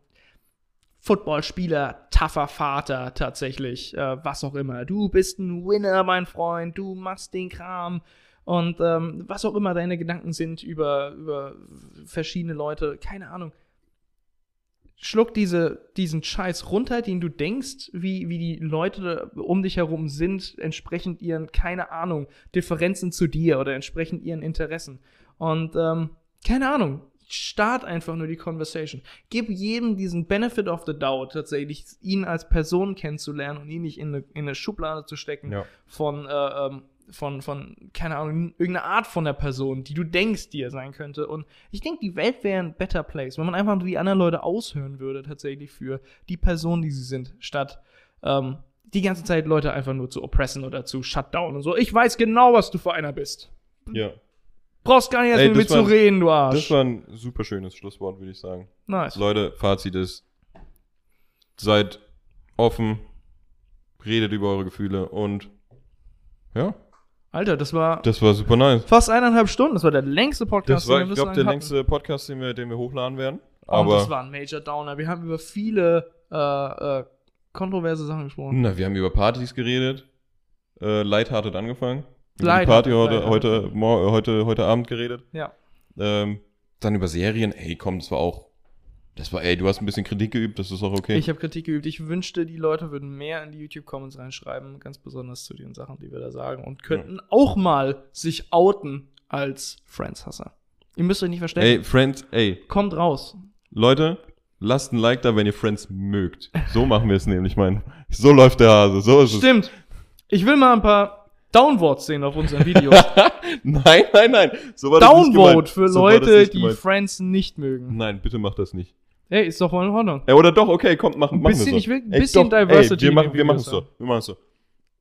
Footballspieler, tougher Vater tatsächlich, äh, was auch immer. Du bist ein Winner, mein Freund, du machst den Kram und ähm, was auch immer deine Gedanken sind über, über verschiedene Leute, keine Ahnung. Schluck diese, diesen Scheiß runter, den du denkst, wie, wie die Leute um dich herum sind, entsprechend ihren, keine Ahnung, Differenzen zu dir oder entsprechend ihren Interessen. Und ähm, keine Ahnung, start einfach nur die Conversation. Gib jedem diesen Benefit of the doubt, tatsächlich ihn als Person kennenzulernen und ihn nicht in eine, in eine Schublade zu stecken Ja. von, äh, ähm, von, von, keine Ahnung, irgendeiner Art von der Person, die du denkst, die er sein könnte. Und ich denke, die Welt wäre ein better place, wenn man einfach die anderen Leute aushören würde, tatsächlich für die Person, die sie sind, statt ähm, die ganze Zeit Leute einfach nur zu oppressen oder zu shutdown und so. Ich weiß genau, was du für einer bist. ja. Brauchst gar nicht erst Ey, mit mir das zu reden, du Das Arsch. war ein super schönes Schlusswort, würde ich sagen. nice. Leute, Fazit ist, seid offen, redet über eure Gefühle und ja, Alter, das war das war super nice. fast eineinhalb Stunden. Das war der längste Podcast, Das war, den wir ich glaube, der bislang längste Podcast, den wir, den wir hochladen werden. hatten. Und das Aber, war ein Major Downer. Wir haben über viele äh, äh, kontroverse Sachen gesprochen. na, wir haben über Partys geredet. Äh, Lighthearted angefangen. Über die Party heute, heute, heute, heute Abend geredet. Ja. Ähm, dann über Serien. Ey, komm, das war auch, das war, ey, du hast ein bisschen Kritik geübt, das ist auch okay. Ich habe Kritik geübt. Ich wünschte, die Leute würden mehr in die YouTube-Comments reinschreiben, ganz besonders zu den Sachen, die wir da sagen, und könnten auch mal sich outen als Friends-Hasser. Ihr müsst euch nicht verstellen. ey, Friends, ey, Kommt raus. Leute, lasst ein Like da, wenn ihr Friends mögt. So machen wir es nämlich, mein. So läuft der Hase, so ist Stimmt. Ich will mal ein paar Downvotes sehen auf unseren Videos. es. nein, nein, nein. So Downvote für So Leute, die. Friends nicht mögen. Nein, bitte macht das nicht. Ey, ist doch mal in Ordnung. Ey, oder doch, okay, kommt, machen, Ein machen bisschen- wir so. ich will ein Ey, bisschen Diversity Ey, wir machen, den wir machen es so. Wir machen es so.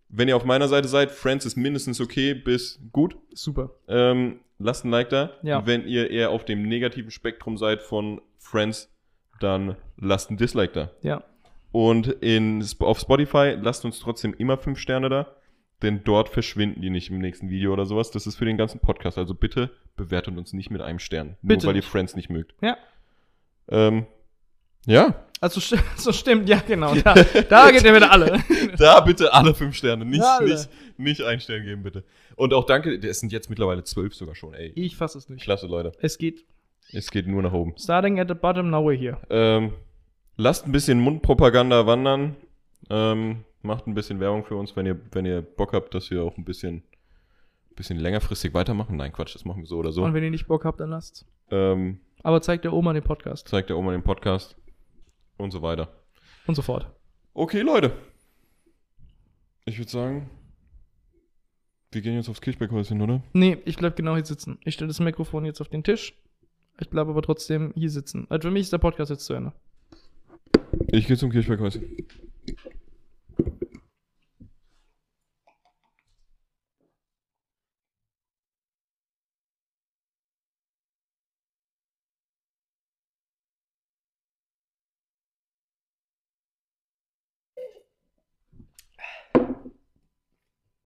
Wenn ihr auf meiner Seite seid, Friends ist mindestens okay bis gut. Super. Ähm, lasst ein Like da. Ja. Wenn ihr eher auf dem negativen Spektrum seid von Friends, dann lasst ein Dislike da. Ja. Und in, auf Spotify lasst uns trotzdem immer fünf Sterne da, denn dort verschwinden die nicht im nächsten Video oder sowas. Das ist für den ganzen Podcast. Also bitte bewertet uns nicht mit einem Stern, nur Bitte weil ihr. Friends nicht mögt. Ja. Ähm, ja, Also st so stimmt, ja genau. Da, da geht er wieder alle. da bitte alle fünf Sterne, nicht, Alle. nicht, nicht einen Stern geben, bitte. Und auch danke, es sind jetzt mittlerweile zwölf sogar schon, ey. Ich fasse es nicht. Klasse, Leute. Es geht Es geht nur nach oben. starting at the bottom, now we're here. Ähm, lasst ein bisschen Mundpropaganda wandern. Ähm, macht ein bisschen Werbung für uns, wenn ihr, wenn ihr Bock habt, dass wir auch ein bisschen, bisschen längerfristig weitermachen. Nein, Quatsch, das machen wir so oder so. Und wenn ihr nicht Bock habt, dann lasst. Ähm, Aber zeigt der Oma den Podcast zeigt der Oma den Podcast und so weiter. und so fort. Okay, Leute. Ich würde sagen, wir gehen jetzt aufs Kirchberghäuschen, oder? Nee, ich bleib genau hier sitzen. Ich stelle das Mikrofon jetzt auf den Tisch. Ich bleibe aber trotzdem hier sitzen. Also für mich ist der Podcast jetzt zu Ende. Ich gehe zum Kirchberghäuschen.